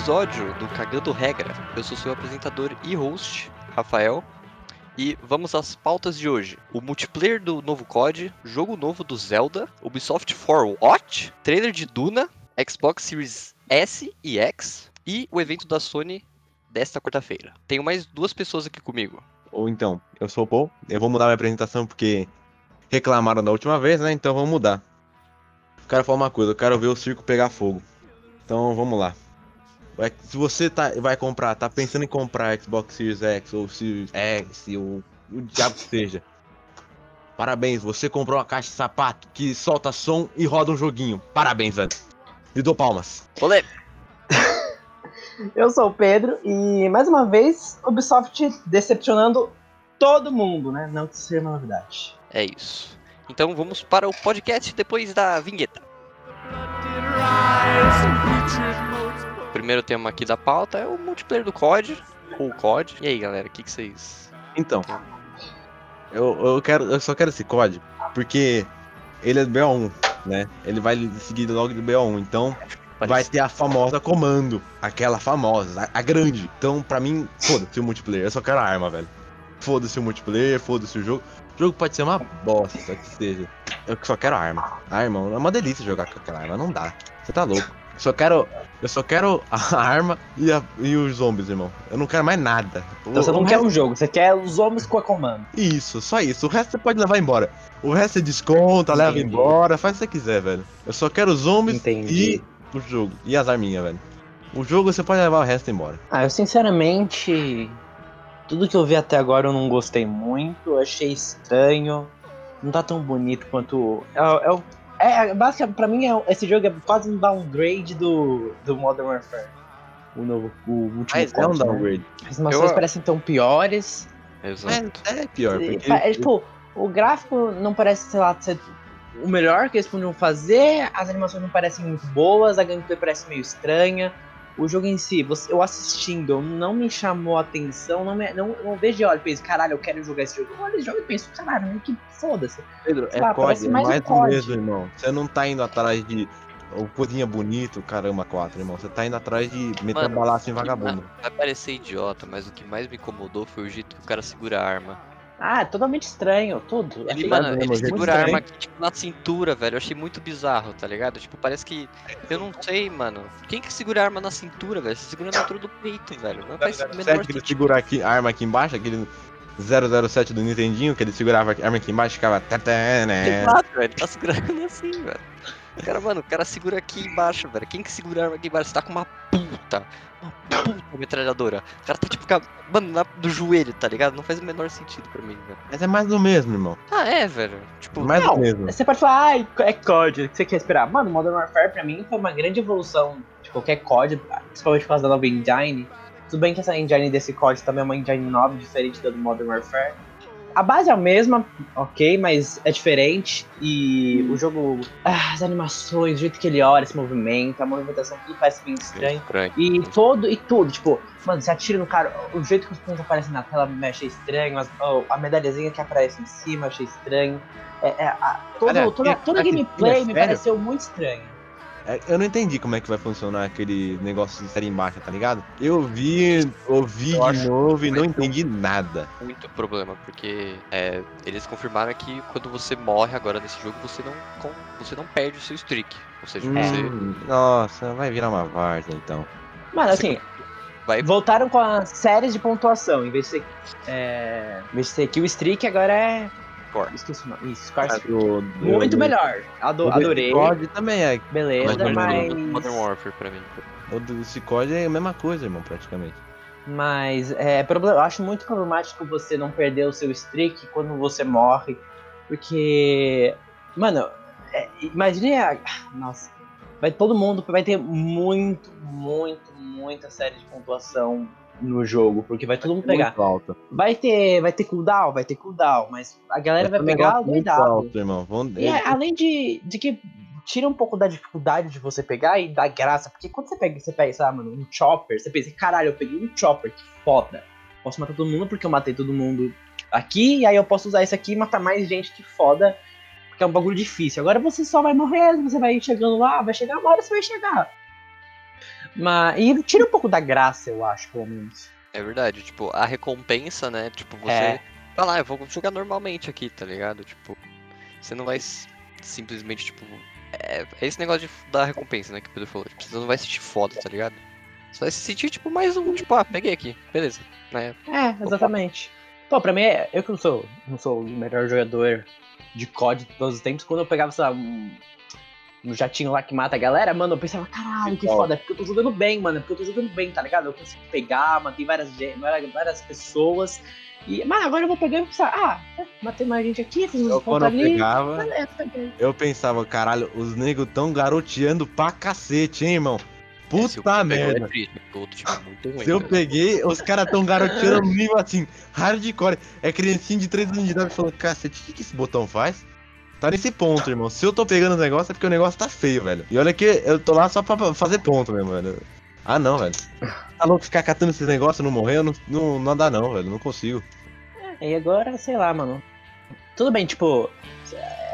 Episódio do Cagando Regra. Eu sou seu apresentador e host, Rafael. E vamos às pautas de hoje. O multiplayer do novo COD, jogo novo do Zelda, Ubisoft For What, trailer de Duna, Xbox Series S e X e o evento da Sony desta quarta-feira. Tenho mais duas pessoas aqui comigo. Ou então, eu sou o Paul, eu vou mudar minha apresentação porque reclamaram da última vez, né? Então vamos mudar. Quero falar uma coisa, eu quero ver o circo pegar fogo. Então vamos lá. Vai- Se você tá, vai comprar, tá pensando em comprar Xbox Series X ou Series X ou o diabo que seja. Parabéns, você comprou uma caixa de sapato que solta som e roda um joguinho. Parabéns, velho. Me dou palmas. Olê! Eu sou o Pedro e mais uma vez Ubisoft decepcionando todo mundo, né? Não que isso seja uma novidade. É isso. Então vamos para o podcast depois da vinheta. O primeiro tema aqui da pauta é o multiplayer do COD, ou o COD. E aí, galera, o que, que vocês. Então, eu, eu quero, eu só quero esse código porque ele é do BO1, né? Ele vai seguir logo do BO1, então vai ter a famosa comando, aquela famosa, a, a grande. Então, pra mim, foda-se o multiplayer, eu só quero a arma, velho. Foda-se o multiplayer, foda-se o jogo. O jogo pode ser uma bosta, que seja. Eu só quero a arma. A arma é uma delícia jogar com aquela arma, não dá. Você tá louco. Eu só quero, eu só quero a arma e, a- e os zombies, irmão. Eu não quero mais nada. Então você O- não o quer resto- um jogo, você quer os homens com a comando. Isso, só isso. O resto você pode levar embora. O resto você desconta, leva Entendi. embora, faz o que você quiser, velho. Eu só quero os zombies Entendi. e o jogo. E as arminhas, velho. O jogo você pode levar o resto embora. Ah, eu sinceramente. Tudo que eu vi até agora eu não gostei muito, eu achei estranho. Não tá tão bonito quanto. É, é, o- é, basicamente, pra mim, é, esse jogo é quase um downgrade do, do Modern Warfare. O novo, o último. Mas é um né? downgrade. As animações Eu- parecem tão piores. Exato. É, é pior, porque. é, tipo, o gráfico não parece, sei lá, ser o melhor que eles podiam fazer, as animações não parecem muito boas, a gameplay parece meio estranha. O jogo em si, você- eu assistindo, não me chamou a atenção, não, me, não, não vejo de olho e penso, caralho, eu quero jogar esse jogo. Eu olho esse jogo e penso, caralho, que foda-se. Pedro, sei é lá, COD, é mais mais um mesmo, irmão. Você não tá indo atrás de. O cozinha bonito, caramba, 4, irmão. Você tá indo atrás de meter Mano, balaço em vagabundo. Vai parecer idiota, mas o que mais me incomodou foi o jeito que o cara segura a arma. Ah, é totalmente estranho, tudo. Ele, mano, ele segura a arma aqui, tipo, na cintura, velho. Eu achei muito bizarro, tá ligado? Tipo, parece que. Eu não sei, mano. Quem que segura a arma na cintura, velho? Você segura na altura do peito, velho. Não faz o menor que ele segura aqui, a arma aqui embaixo, aquele 007 do Nintendinho, que ele segurava a arma aqui embaixo e ficava. né? Exato, velho. Ele tá segurando assim, velho. O cara, mano, o cara segura aqui embaixo, velho. Quem que segura a arma aqui embaixo? Você tá com uma puta. Uma puta metralhadora. O cara tá tipo, com a- mano, na, do joelho, tá ligado? Não faz o menor sentido pra mim, velho. Mas é mais do mesmo, irmão. Ah, é, velho. Tipo, Mais Não, do mesmo. Você pode falar, ai, é COD, o que você quer esperar? Mano, Modern Warfare pra mim foi uma grande evolução de qualquer COD, principalmente por causa da nova engine. Tudo bem que essa engine desse COD também é uma engine nova, diferente da do Modern Warfare. A base é a mesma, ok, mas é diferente. E o jogo, ah, as animações, o jeito que ele olha, se movimenta, a movimentação, tudo parece bem estranho. estranho. E todo, e tudo, tipo, mano, você atira no cara, o jeito que os pontos aparecem na tela me achei estranho, as- oh, a medalhazinha que aparece em cima achei estranho. É, é, a- todo, Olha, toda, toda a gameplay é me sério? pareceu muito estranha. É, Eu não entendi como é que vai funcionar aquele negócio de série embaixo, tá ligado? Eu vi, ouvi Eu de novo e não entendi nada. muito problema, porque é, eles confirmaram que quando você morre agora nesse jogo, você não, com- você não perde o seu streak. Ou seja, você Hum, nossa, vai virar uma várzea então. Mano, assim, vai. voltaram com as séries de pontuação, em vez de ser, é, em vez de ser kill streak, agora é... Score. Esqueci o nome, isso, Ah, do- do- Muito do- melhor, Ado- adorei, COD também é. beleza, Mas mas... Modern Warfare pra mim. O do COD é a mesma coisa, irmão, praticamente. Mas é, problem- eu acho muito problemático você não perder o seu streak quando você morre. Porque. Mano, é, imagine a. Nossa. Vai todo mundo. Vai ter muito, muito, muita série de pontuação no jogo. Porque vai todo mundo pegar. Vai ter, vai ter cooldown, vai ter cooldown. Mas a galera vai Esse pegar doidado. alto, irmão. Vão... E é, além de, de que tira um pouco da dificuldade de você pegar e da graça. Porque quando você pega, você pega, sei lá, mano, um chopper, você pensa, caralho, eu peguei um chopper, que foda. Posso matar todo mundo porque eu matei todo mundo aqui, e aí eu posso usar isso aqui e matar mais gente que foda. Porque é um bagulho difícil. Agora você só vai morrer, você vai chegando lá, vai chegar uma hora, você vai chegar. Mas, e tira um pouco da graça, eu acho, pelo menos. É verdade, tipo, a recompensa, né? Tipo, você É. fala, ah, eu vou jogar normalmente aqui, tá ligado? Tipo, você não vai simplesmente, tipo. É, é esse negócio de, da recompensa, né, que o Pedro falou. Tipo, você não vai se sentir foda, tá ligado? Você vai se sentir, tipo, mais um, tipo, ah, peguei aqui, beleza. Né? É, exatamente. Pô, pra mim, é- eu que não sou, não sou o melhor jogador de COD de todos os tempos, quando eu pegava, sei lá, um, um jatinho lá que mata a galera, mano, eu pensava, caralho, que foda, é porque eu tô jogando bem, mano, é porque eu tô jogando bem, tá ligado? Eu consigo pegar, matei várias, várias, várias pessoas, e, mas agora eu vou pegar e pensar, ah, é, matei mais gente aqui, fiz uns Eu, quando eu pegava, beleza, peguei. eu pensava, caralho, os negros tão garoteando pra cacete, hein, irmão? É, Puta merda. É triste, outro é muito ruim. Se eu né? peguei, os caras tão garoteando no nível assim, hardcore. É criancinha de 3 anos de idade falando, cacete, o que, que esse botão faz? Tá nesse ponto, irmão. Se eu tô pegando o negócio é porque o negócio tá feio, velho. E olha que eu tô lá só pra fazer ponto mesmo, velho. Ah, não, velho. Tá louco ficar catando esses negócios e não morrer? Eu não, não, não dá não, velho. Não consigo. E agora, sei lá, mano. Tudo bem, tipo,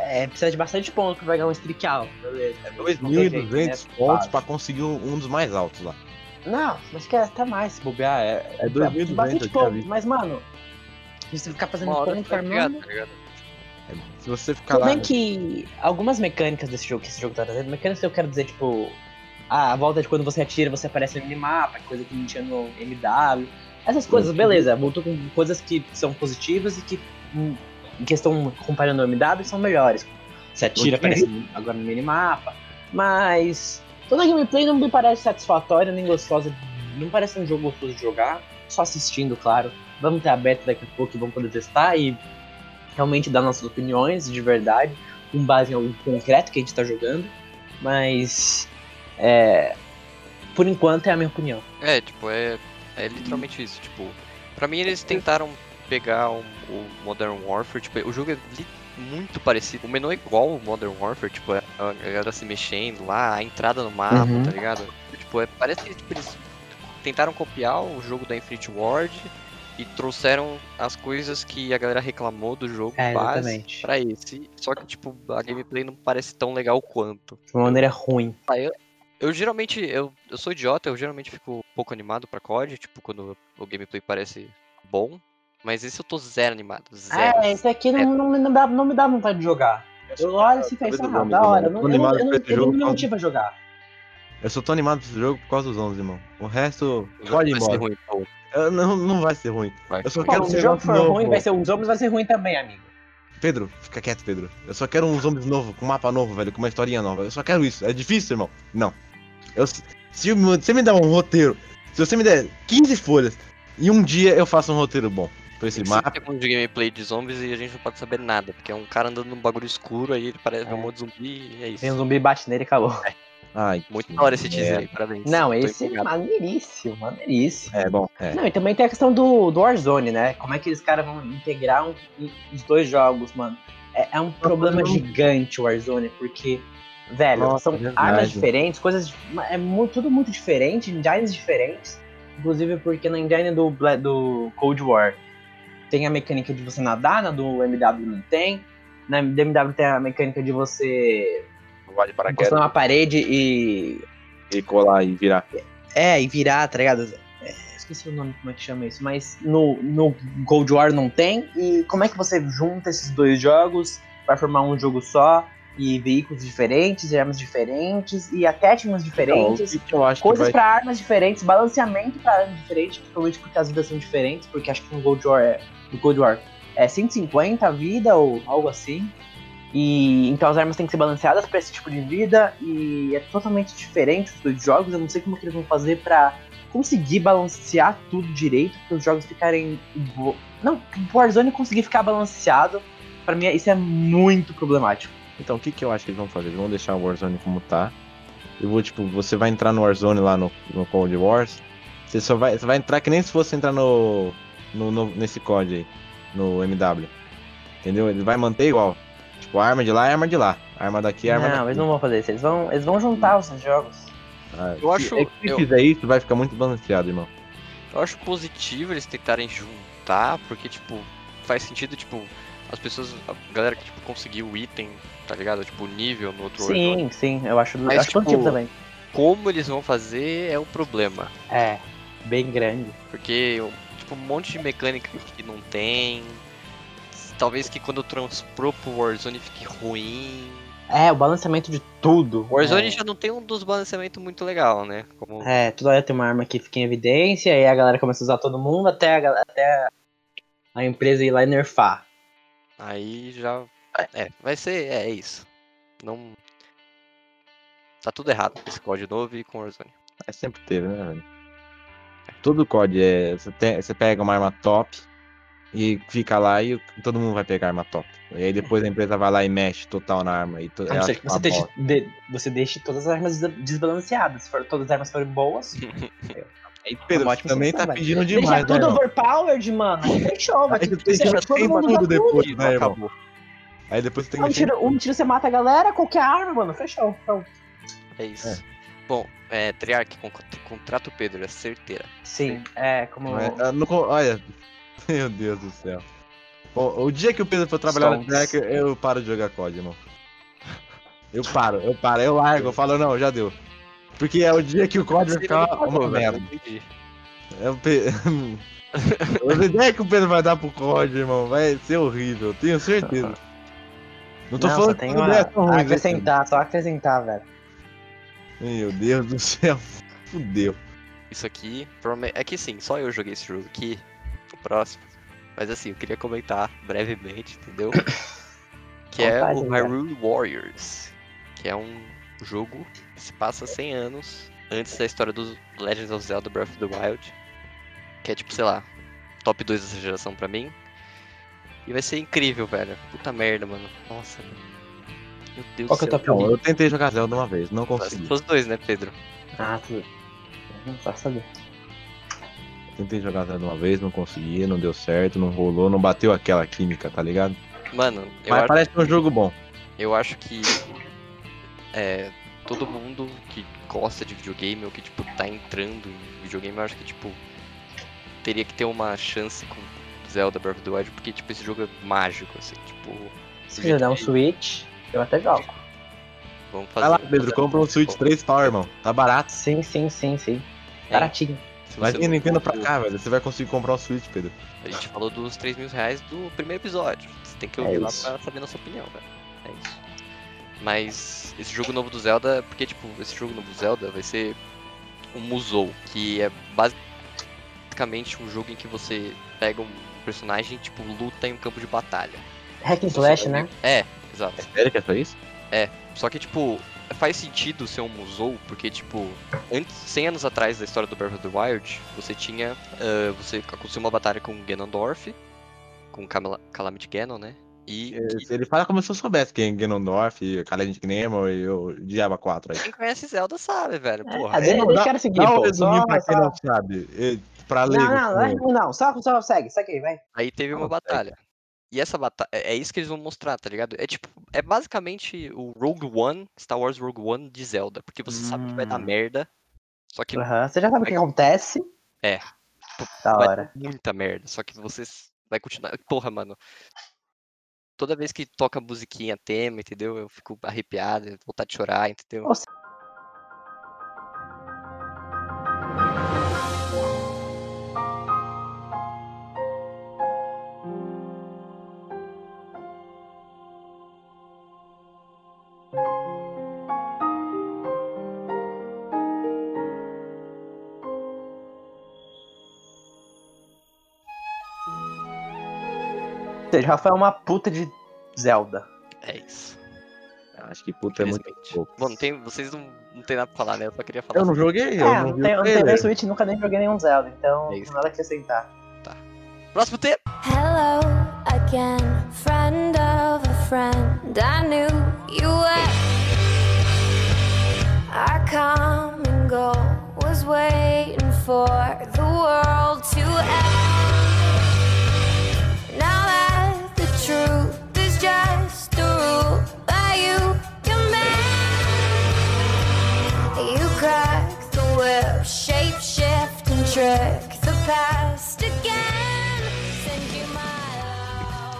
é, precisa de bastante ponto pra pegar um streak alto, beleza. É Não tem jeito, 2.200 né? pontos pra conseguir um dos mais altos lá. Não, mas quer até mais se bobear. É, É 2.200 bastante eu tinha ponto, visto. mas, mano, se você ficar fazendo ponto, você vai pegar, farmando. tá ligado? É, Se você ficar Tudo lá. bem que algumas mecânicas desse jogo que esse jogo tá trazendo, mecânicas que eu quero dizer, tipo, ah, a volta de quando você atira, você aparece no minimapa, coisa que não tinha no MW. Essas coisas, Uhum. beleza, voltou com coisas que são positivas e que, hum, em questão comparando no MW, são melhores. Você atira, Uhum. aparece agora no minimapa. Mas toda a gameplay não me parece satisfatória nem gostosa. Não parece um jogo gostoso de jogar, só assistindo, claro. Vamos ter a beta daqui a pouco e vamos poder testar e realmente dar nossas opiniões de verdade, com base em algo concreto que a gente tá jogando. Mas é, por enquanto é a minha opinião. É, tipo, é, é literalmente isso. Tipo, pra mim eles tentaram pegar um- o Modern Warfare, tipo, o jogo é muito parecido. O menu é igual ao Modern Warfare, tipo, é a galera se mexendo lá, a entrada no mapa, Uhum. tá ligado? Tipo, é, parece que tipo, eles tentaram copiar o jogo da Infinity Ward e trouxeram as coisas que a galera reclamou do jogo É, base pra esse. Só que, tipo, a gameplay não parece tão legal quanto. De uma maneira ruim. Eu geralmente, eu, eu sou idiota, eu geralmente fico um pouco animado pra COD, tipo, quando o gameplay parece bom. Mas esse eu tô zero animado, zero. É, esse aqui não, não, me- não, dá, não me dá vontade de jogar. Eu olho assim e penso, ah, da hora. Eu não, eu não, eu não, ele não me motiva a jogar. Eu só tô animado pra esse jogo por causa dos 11, irmão. O resto, pode ir embora. ruim. Eu- não, não vai ser ruim. Vai. Eu só Pô, quero um se o jogo for novo. ruim, vai ser os zombies vai ser ruim também, amigo. Pedro, fica quieto, Pedro. Eu só quero um zombies novo, com um mapa novo, velho, com uma historinha nova. Eu só quero isso. É difícil, irmão? Não. Eu, se se você me der um roteiro, se você me der 15 folhas, e um dia eu faço um roteiro bom pra esse Tem mapa. segundos de gameplay de zombies e a gente não pode saber nada, porque é um cara andando num bagulho escuro, aí ele parece É. um monte de zumbi e é isso. Vem um zumbi bate nele e acabou. Ai, Muito que da hora esse teaser merda. aí, parabéns. Não, esse é maneiríssimo, maneiríssimo. É bom, é. Não, e também tem a questão do, do Warzone, né? Como é que eles caras vão integrar um- um- os dois jogos, mano? É, é um problema não. gigante o Warzone, porque, velho, Nossa, são verdade. armas diferentes, coisas. É mu- tudo muito diferente, engines diferentes. Inclusive porque na engine do, do Cold War tem a mecânica de você nadar, na do MW não tem. Na do MW tem a mecânica de você Vale para encostar numa parede e e colar e virar. é, e virar, tá ligado? É, esqueci o nome, como é que chama isso, mas no, no Cold War não tem. E como é que você junta esses dois jogos para formar um jogo só? E veículos diferentes, e armas diferentes, e até temas diferentes. Então, eu acho Coisas vai... pra armas diferentes, balanceamento pra armas diferentes, principalmente porque as vidas são diferentes, porque acho que no Cold War é, no Cold War é 150 a vida ou algo assim. E então as armas têm que ser balanceadas pra esse tipo de vida e é totalmente diferente os dois jogos. Eu não sei como que eles vão fazer pra conseguir balancear tudo direito para os jogos ficarem bo- não, o Warzone conseguir ficar balanceado, pra mim isso é muito problemático. Então, o que que eu acho que eles vão fazer? Eles vão deixar o Warzone como tá. Eu vou, tipo, você vai entrar no Warzone lá no, no Cold Wars. Você só vai, você vai entrar que nem se fosse entrar no, no, no- nesse COD aí, no MW. Entendeu? Ele vai manter igual. Tipo, a arma de lá é arma de lá. Arma daqui é arma não, daqui. eles não vão fazer isso, eles vão, eles vão juntar os jogos. Ah, Eu se- acho- é que se eu- fizer isso, vai ficar muito balanceado, irmão. Eu acho positivo eles tentarem juntar, porque, tipo, faz sentido, tipo, as pessoas, a galera que, tipo, conseguiu o item, tá ligado? Tipo, o nível no outro. Sim, sim, eu acho, eu Mas, acho tipo, positivo também. como eles vão fazer é o problema. É, bem grande. Porque, tipo, um monte de mecânica que não tem. Talvez que quando transpor pro Warzone fique ruim. É, o balanceamento de tudo. Warzone é. já não tem um dos balanceamentos muito legal, né? Como... É, toda hora tem uma arma que fica em evidência, aí a galera começa a usar todo mundo até a, até a empresa ir lá e nerfar. Aí já. É, vai ser. É, é isso. Não. Tá tudo errado com esse código novo e com Warzone. É, sempre teve, né, velho? Todo COD é. Você, tem- você pega uma arma top e fica lá e todo mundo vai pegar a arma top. E aí depois a empresa vai lá e mexe total na arma. E to, A não ela ser que fica você deixe, bosta. de- você deixe todas as armas des- desbalanceadas. Se for, todas as armas forem boas, Aí, Pedro, você também tá pedindo deixa demais, né, tudo overpowered, mano. Fechou, vai Aí ter que deixar todo mundo tudo tudo. depois, Não né, irmão? acabou. Aí depois você tem Um que tiro, um tiro você mata a galera, qualquer arma, mano. Fechou. Pronto. É isso. É. Bom, é, Triarch, con- contrato Pedro, é certeira. Sim, é como. Mas, ah, co- olha, meu Deus do céu. O, o dia que o Pedro for trabalhar no Stonks. Track, eu paro de jogar COD, irmão. Eu paro, eu paro, eu largo, eu falo, não, já deu. Porque é o dia que o COD vai ficar uma merda. É o Pe... As ideias que o Pedro vai dar pro COD, irmão, vai ser horrível, tenho certeza. Não tô Não, falando que uma... são ruins, né, acrescentar, só acrescentar, velho. Meu Deus do céu, fudeu. Isso aqui, é que sim, só eu joguei esse jogo aqui, próximo. Mas assim, eu queria comentar brevemente, entendeu? que é o? Hyrule Warriors, que é um jogo que se passa 100 anos antes da história dos Legends of Zelda Breath of the Wild. Que é tipo, sei lá, top 2 dessa geração pra mim. E vai ser incrível, velho. Puta merda, mano. Nossa, mano. Meu Deus Qual que é do o céu. top Não, eu tentei jogar Zelda uma vez, não consegui. os dois, né, Pedro? Ah, tudo. Não posso saber. Tentei jogar Zelda uma vez, não consegui, não deu certo, não rolou, não bateu aquela química, tá ligado? Mano, eu Mas acho parece um jogo bom. Eu acho que é, todo mundo que gosta de videogame ou que tipo tá entrando em videogame, eu acho que tipo teria que ter uma chance com Zelda Breath of the Wild, porque tipo esse jogo é mágico assim, tipo, Se dar um Switch, eu até jogo. vamos fazer Vai lá, Pedro, compra um Switch 3 pau, irmão. Tá barato. Sim, sim, sim, sim. É, Baratinho. Se Vai vir Nintendo pra cá, velho. Você vai conseguir comprar um Switch, Pedro. A gente falou dos 3 mil reais do primeiro episódio. Você tem que É ouvir lá isso. pra saber nossa opinião, velho. É isso. Mas esse jogo novo do Zelda, porque tipo, esse jogo novo do Zelda vai ser um Musou, que é basicamente um jogo em que você pega um personagem, tipo, luta em um campo de batalha. Hack and slash, né? É, exato. Sério que é só isso? Só que, tipo, faz sentido ser um Musou, porque, tipo, antes, 100 anos atrás da história do Breath of the Wild, você tinha. ah, você aconteceu uma batalha com Ganondorf, com Camala- Calamity Ganon, né? E que- Ele fala como se eu soubesse quem é Ganondorf, Kalend Nemo e o Diaba 4 aí. quem conhece Zelda sabe, velho. Porra. É, deixa, não, deixa o seguir, Dá um pô. resuminho Só, pra quem só... não sabe. Pra Não, leigo. não, assim. não, não, só, só segue, segue aí, vai. Aí teve uma Não, batalha. E essa batalha. É é isso que eles vão mostrar, tá ligado? É tipo. É basicamente o Rogue One, Star Wars Rogue One de Zelda. Porque você sabe que vai dar Hum. merda. Só que Aham, Você já sabe o que acontece. É. Da vai hora. muita merda. Só que você vai continuar. Porra, mano. Toda vez que toca musiquinha tema, entendeu? Eu fico arrepiado, vontade de chorar, entendeu? Nossa. Seja, Rafael é uma puta de Zelda. É isso. Acho que puta é muito pouco. Bom, não tem, vocês não, não tem nada pra falar, né? Eu só queria falar. Eu não joguei, eu é, não não vi tem, o não meu Switch, nunca nem joguei nenhum Zelda, então É isso. nada a acrescentar. Próximo tema! Hello again, friend of a friend. I knew you were. Our common goal was waiting for the world to end.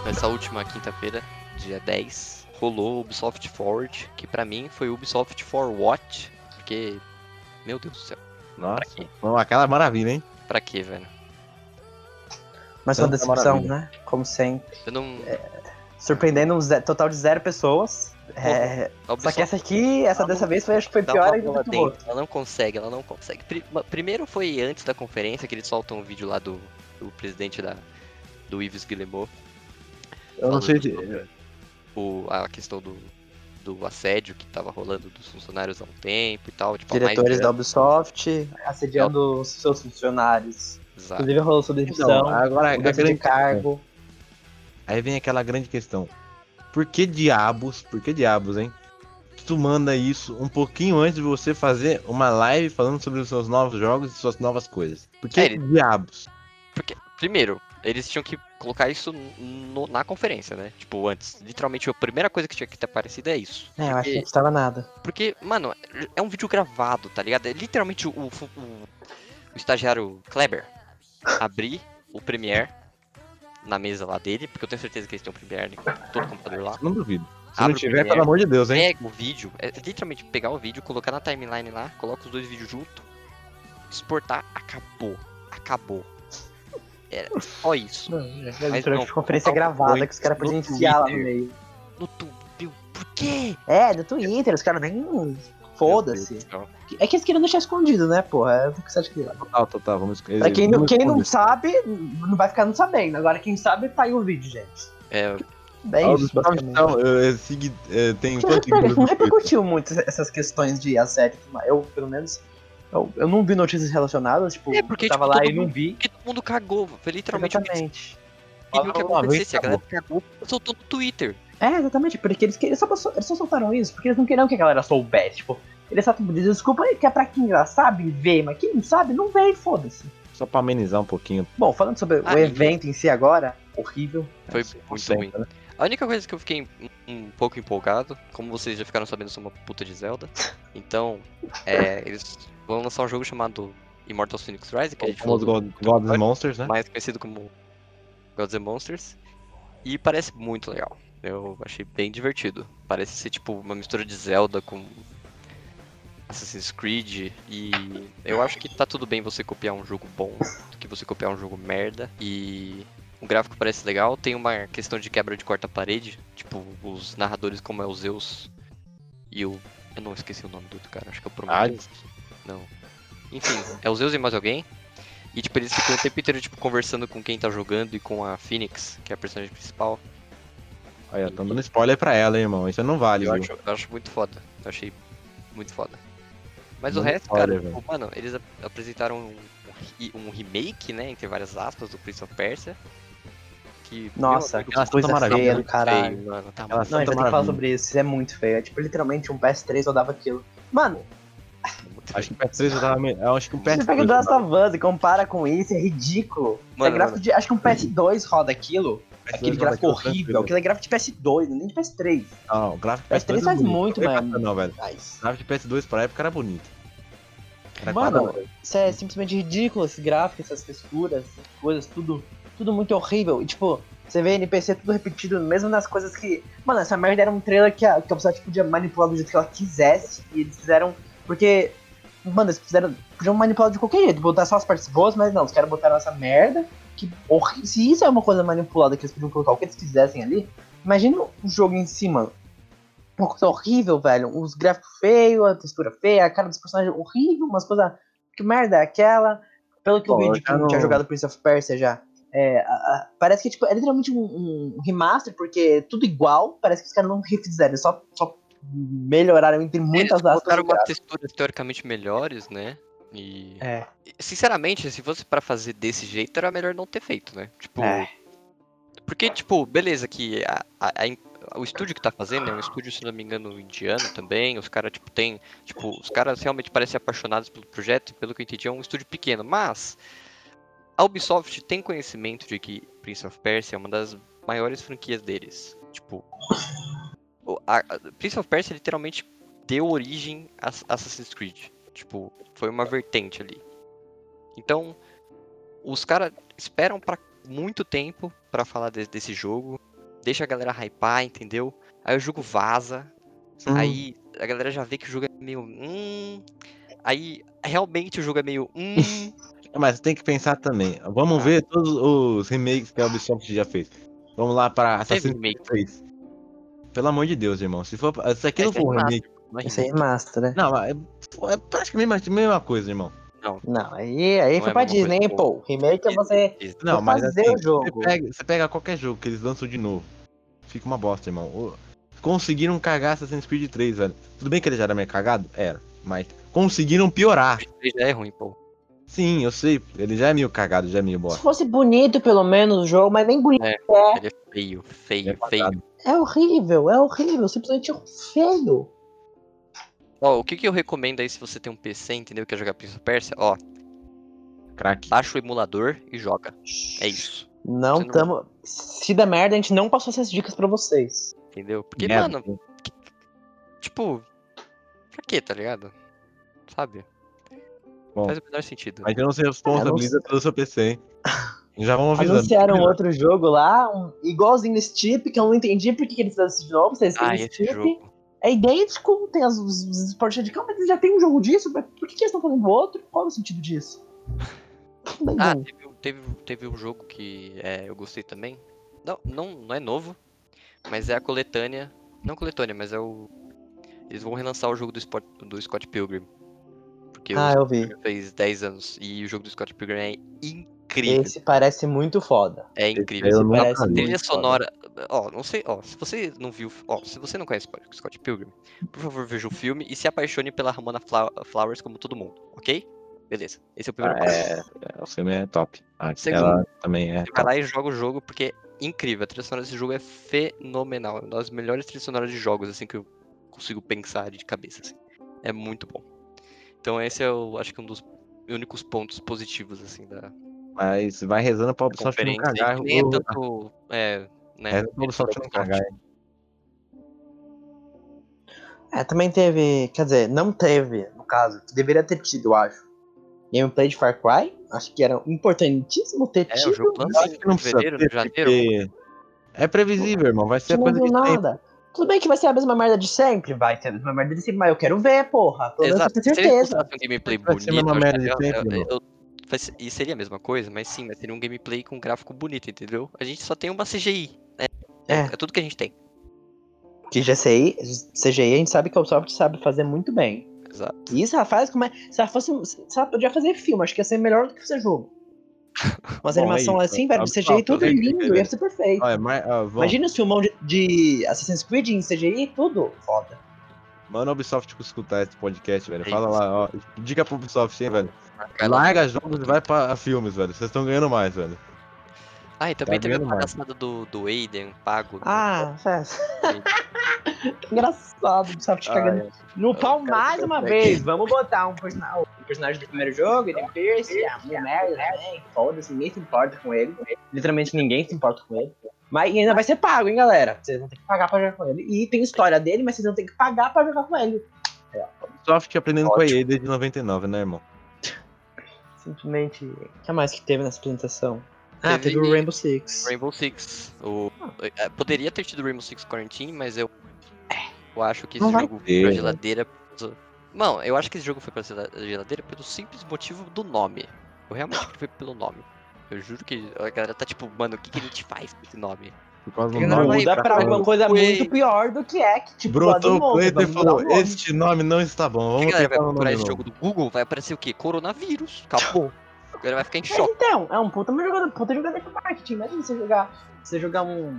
Nessa última quinta-feira, dia 10, rolou o Ubisoft Forward, que pra mim foi o Ubisoft for What, porque Meu Deus do céu. Nossa, foi aquela maravilha, hein? Pra quê, velho? Mas uma decepção, maravilha. né? Como sempre. Eu não. Surpreendendo um ze- total de zero pessoas. É, só que essa aqui, essa dessa não- vez foi, acho que foi pior ainda do que. Ela não consegue, ela não consegue. Primeiro foi antes da conferência, que eles soltam um vídeo lá do, do presidente da, do Yves Guillemot. Eu não sei se. Falando O, a questão do, do assédio que tava rolando dos funcionários há um tempo e tal. Tipo, mais Diretores de da. Ubisoft assediando os seus funcionários. Exato. Inclusive rolou sua demissão, Então, agora a de grande cargo. Aí vem aquela grande questão. Por que diabos, por que diabos, hein? Tu manda isso um pouquinho antes de você fazer uma live falando sobre os seus novos jogos e suas novas coisas. Por que É, ele- diabos? Porque, primeiro, eles tinham que colocar isso no- na conferência, né? Tipo, antes. Literalmente, a primeira coisa que tinha que ter aparecido é isso. É, eu acho que não custava nada. Porque, mano, é um vídeo gravado, tá ligado? É literalmente o, o, o- o estagiário Kleber abrir o Premiere na mesa lá dele, porque eu tenho certeza que eles têm um Premiere em todo computador lá. Não duvido. Se Abre não o tiver, Premiere. pelo amor de Deus, hein? Pega o vídeo, é literalmente pegar o vídeo, colocar na timeline lá, coloca os dois vídeos junto, exportar, acabou. Acabou. Era só isso. Mas não, a conferência colocar um gravada point que os caras no enfiar lá no Twitter. meio. No tu, meu, por quê? É, do Twitter, os caras nem. Foda-se. É que eles queriam deixar escondido, né, porra? É o que você acha que é. Total, total, vamos Pra quem, não, quem não esconder. sabe, não vai ficar não sabendo. Agora quem sabe, tá aí o vídeo, gente. É, É Ah, isso, o. Então, eu, eu segui, eh, tem Não, não repercutiu muito essas questões de assédio. mas Eu, pelo menos, eu, eu não vi notícias relacionadas. Tipo, É, porque, eu tava tipo, lá e não mundo- vi. porque todo mundo cagou. Foi literalmente o que Exatamente. que Fala uma vez, acontecesse. A galera cagou, soltou no Twitter. É, exatamente, porque eles, queriam- só, eles só soltaram isso porque eles não queriam que a galera soubesse. Tipo, eles só tipo, dizem, desculpa que é pra quem já sabe, vê, mas quem não sabe, não vê, foda-se. Só pra amenizar um pouquinho. Bom, falando sobre Ah, o evento em si agora, horrível. Foi Como muito sempre, ruim. né? A única coisa que eu fiquei um, um pouco empolgado, como vocês já ficaram sabendo, eu sou uma puta de Zelda. Então, é, eles vão lançar um jogo chamado Immortal Phoenix Rise, que a gente falou, God, Gods and Monsters, né? mais conhecido como Gods and Monsters. E parece muito legal. Eu achei bem divertido. Parece ser tipo uma mistura de Zelda com Assassin's Creed. E eu acho que tá tudo bem você copiar um jogo bom do que você copiar um jogo merda. E o gráfico parece legal. Tem uma questão de quebra de quarta parede. Tipo, os narradores como é o Zeus e o. Eu não esqueci o nome do outro cara, acho que é o Prometheus. Não. Enfim, é o Zeus e mais alguém. E tipo, eles ficam o tempo inteiro tipo, conversando com quem tá jogando e com a Phoenix, que é a personagem principal. Aí, ó, tão dando spoiler pra ela, hein, irmão. Isso não vale, Eu viu? acho, eu acho muito foda. Eu achei muito foda. Mas o Muito resto, foda, cara, tipo, mano, eles ap- apresentaram um, um remake, né, entre várias aspas, do Prince of Persia. Que, Nossa, amigo, aquela coisa Maravilha, feia do muito caralho. feio, mano, tá Não, a gente ter que falar sobre isso, isso é muito feio. É tipo, literalmente um PS3 rodava aquilo. Mano, Acho que o PS3 já tava. me- Eu acho que o você PS3. pega o já Last of Us e compara com isso, é ridículo. Mano, é gráfico de. Acho que um PS2 roda aquilo. PS3 Aquele gráfico horrível. é gráfico de PS2, nem de PS3. Não, o gráfico PS3 é faz bonito. muito, Não é mano. PS3 Não, velho. Mas, O gráfico de PS2 pra época era bonito. Era Mano, isso é simplesmente ridículo, esse gráfico, essas texturas, essas coisas, tudo, tudo muito horrível. E tipo, você vê NPC tudo repetido, mesmo nas coisas que. Mano, essa merda era um trailer que a, que a Ubisoft podia manipular do jeito que ela quisesse. E eles fizeram. Porque. Mano, eles fizeram. Podiam manipular de qualquer jeito, botar só as partes boas, mas não, os caras botaram essa merda. Que horrível. Se isso é uma coisa manipulada que eles podiam colocar o que eles quisessem ali, imagina o jogo em si, mano. Uma coisa horrível, velho. Os gráficos feios, a textura feia, a cara dos personagens horrível, umas coisas. Que merda é aquela? Pelo que eu Pô, vi eu de já quem não- tinha jogado Prince of Persia já. É, a- a- parece que tipo, é literalmente um, um remaster, porque é tudo igual. Parece que os caras não refizeram, eles só, só melhoraram entre Eles muitas aspas. botaram o umas texturas teoricamente melhores, né? E. É, Sinceramente, se fosse pra fazer desse jeito, era melhor não ter feito, né? Tipo. É. Porque, tipo, beleza, que a, a- a o estúdio que tá fazendo é um estúdio, se não me engano, indiano também. Os caras, tipo, tem. Tipo, os caras realmente parecem apaixonados pelo projeto, e pelo que eu entendi, é um estúdio pequeno. Mas a Ubisoft tem conhecimento de que Prince of Persia é uma das maiores franquias deles. Tipo. o- A, Prince of Persia literalmente deu origem a Ass- Assassin's Creed. Tipo, foi uma vertente ali. Então, os caras esperam pra muito tempo pra falar de- desse jogo, deixa a galera hypar, entendeu? Aí o jogo vaza, Hum. aí a galera já vê que o jogo é meio. Hum, Aí realmente o jogo é meio. Hum, Mas tem que pensar também. Vamos Ah. ver todos os remakes que a Ubisoft já fez. Vamos lá para Assassin's. Creed 3. Pelo amor de Deus, irmão. Se for, se aqui não Esse é for um remake. Não é Isso aí é master, né? Não, mas é, é praticamente a mesma coisa, irmão. Não, aí, aí Não foi é pra Disney, hein, pô. Remake é você. Não, mas fazer assim, o jogo. Você, pega, você pega qualquer jogo que eles lançam de novo. Fica uma bosta, irmão. Conseguiram cagar Assassin's Creed 3, velho. Tudo bem que ele já era meio cagado? Era. Mas conseguiram piorar. Ele já é ruim, pô. Sim, eu sei. Ele já é meio cagado, já é meio Se bosta. fosse bonito, pelo menos, o jogo, mas nem bonito. É. É, Ele é feio, é feio, cagado. feio. é horrível, é horrível. Simplesmente feio. Ó, o que, que eu recomendo aí se você tem um PC, entendeu? Quer jogar Prince of Persia? Ó, Crack. baixa o emulador e joga. É isso, Não Você não- tamo. Se der merda, a gente não passou essas dicas pra vocês. entendeu? Porque, Merda. mano, tipo, pra quê, tá ligado? Sabe? Bom, Faz o menor sentido. Mas eu não se responsabiliza pelo seu PC, hein? Já vamos avisando. Anunciaram outro jogo lá, um, igualzinho nesse chip, que eu não entendi por que eles fizeram isso de novo. Vocês Ah, esse esse chip. jogo. É idêntico, tem as, os, os esportes de campo, mas eles já tem um jogo disso. mas Por que, que eles estão fazendo outro? Qual é o sentido disso? Ah, teve, teve, teve um jogo que é, eu gostei também. Não, não, não é novo, mas é a coletânea. Não coletânea, mas é o. Eles vão relançar o jogo do, Spot, do Scott Pilgrim. Porque Ah, o. Scott Pilgrim fez 10 anos e o jogo do Scott Pilgrim é incrível. Esse parece muito foda. É incrível. eu Esse parece vi. trilha sonora. Ó, não sei, ó, se você não viu, ó, se você não conhece o Scott Pilgrim, por favor, veja o filme e se apaixone pela Ramona Fla- Flowers como todo mundo, ok? Beleza. Esse é o primeiro passo. É, é, o filme é top. Ah, Segundo. ela também é Você vai lá e joga o jogo porque é incrível. A trilha sonora desse jogo é fenomenal. É uma das melhores trilhas sonoras de jogos, assim, que eu consigo pensar de cabeça, assim. É muito bom. Então esse é, o, acho que um dos únicos pontos positivos, assim, da Mas vai rezando pra Ubisoft não conferência. cagar. nem é o- tanto, é, né, Reza pra Ubisoft não cagar. É, também teve. Quer dizer, não teve, no caso, que deveria ter tido, eu acho. Gameplay de Far Cry. Acho que era importantíssimo ter É, tido. o jogo Eu lança não em fevereiro, ter, janeiro. porque É previsível, irmão. Vai ser a não coisa de nada. Tudo bem que vai ser a mesma merda de sempre, vai ser a mesma merda de sempre, mas eu quero ver, porra. Pelo menos Exato. pra Se ter eles certeza. um gameplay Vai ser a bonito, mesma eu merda de sempre, eu- eu- ser- e seria a mesma coisa, mas sim, mas seria um gameplay com gráfico bonito, entendeu? A gente só tem uma CGI. É, É. é tudo que a gente tem. Que GCI, CGI, a gente sabe que a Ubisoft sabe fazer muito bem. Exato. E isso ela faz como é. Se ela fosse. Se ela podia fazer filme, acho que ia ser melhor do que fazer jogo. Umas é animação isso, assim, velho, CGI tudo lindo, ia ser perfeito. Olha, mas, vamos. Imagina o filmão de, de Assassin's Creed em CGI, tudo foda. Manda a Ubisoft escutar esse podcast, velho. É Fala isso. lá, ó. Dica pro Ubisoft, hein, velho. Larga jogos e vai pra filmes, velho. Vocês estão ganhando mais, velho. Ah, e também Tá teve a palhaçada do, do Aiden pago. Ah, faz. Aiden. Engraçado, o Ubisoft Ah, cagando é. no pau mais uma vez. Vamos botar um personagem, um personagem do primeiro jogo, ele Pierce, a mulher também. Foda-se, ninguém se importa com ele. Literalmente ninguém se importa com ele. Mas ainda vai ser pago, hein, galera? Vocês vão ter que pagar pra jogar com ele. E tem história dele, mas vocês vão ter que pagar pra jogar com ele. Ubisoft aprendendo com a Ótimo. EA desde 99, né, irmão? Simplesmente. O que mais que teve nessa apresentação? Ah, Teve- teve o Rainbow Six. Rainbow Six. O, é, poderia ter tido Rainbow Six Quarantine, mas eu, eu acho que esse Não jogo foi pra né? geladeira. Mano, eu acho que esse jogo foi pra gela- geladeira pelo simples motivo do nome. Eu realmente acho que foi pelo nome. Eu juro que a galera tá tipo, mano, o que, que a gente faz com esse nome? Por causa do Porque não nome. Muda pra pra alguma coisa Play. muito pior do que é, que tipo, Brotou o nome, Plater e falou: o nome. Este nome não está bom. Se a Vamos galera vai procurar esse novo." jogo do Google, vai aparecer o quê? Coronavírus. Acabou. Galera vai ficar em Mas choque. então, é um puta jogada, puta jogada de marketing. Imagina você jogar, você jogar um.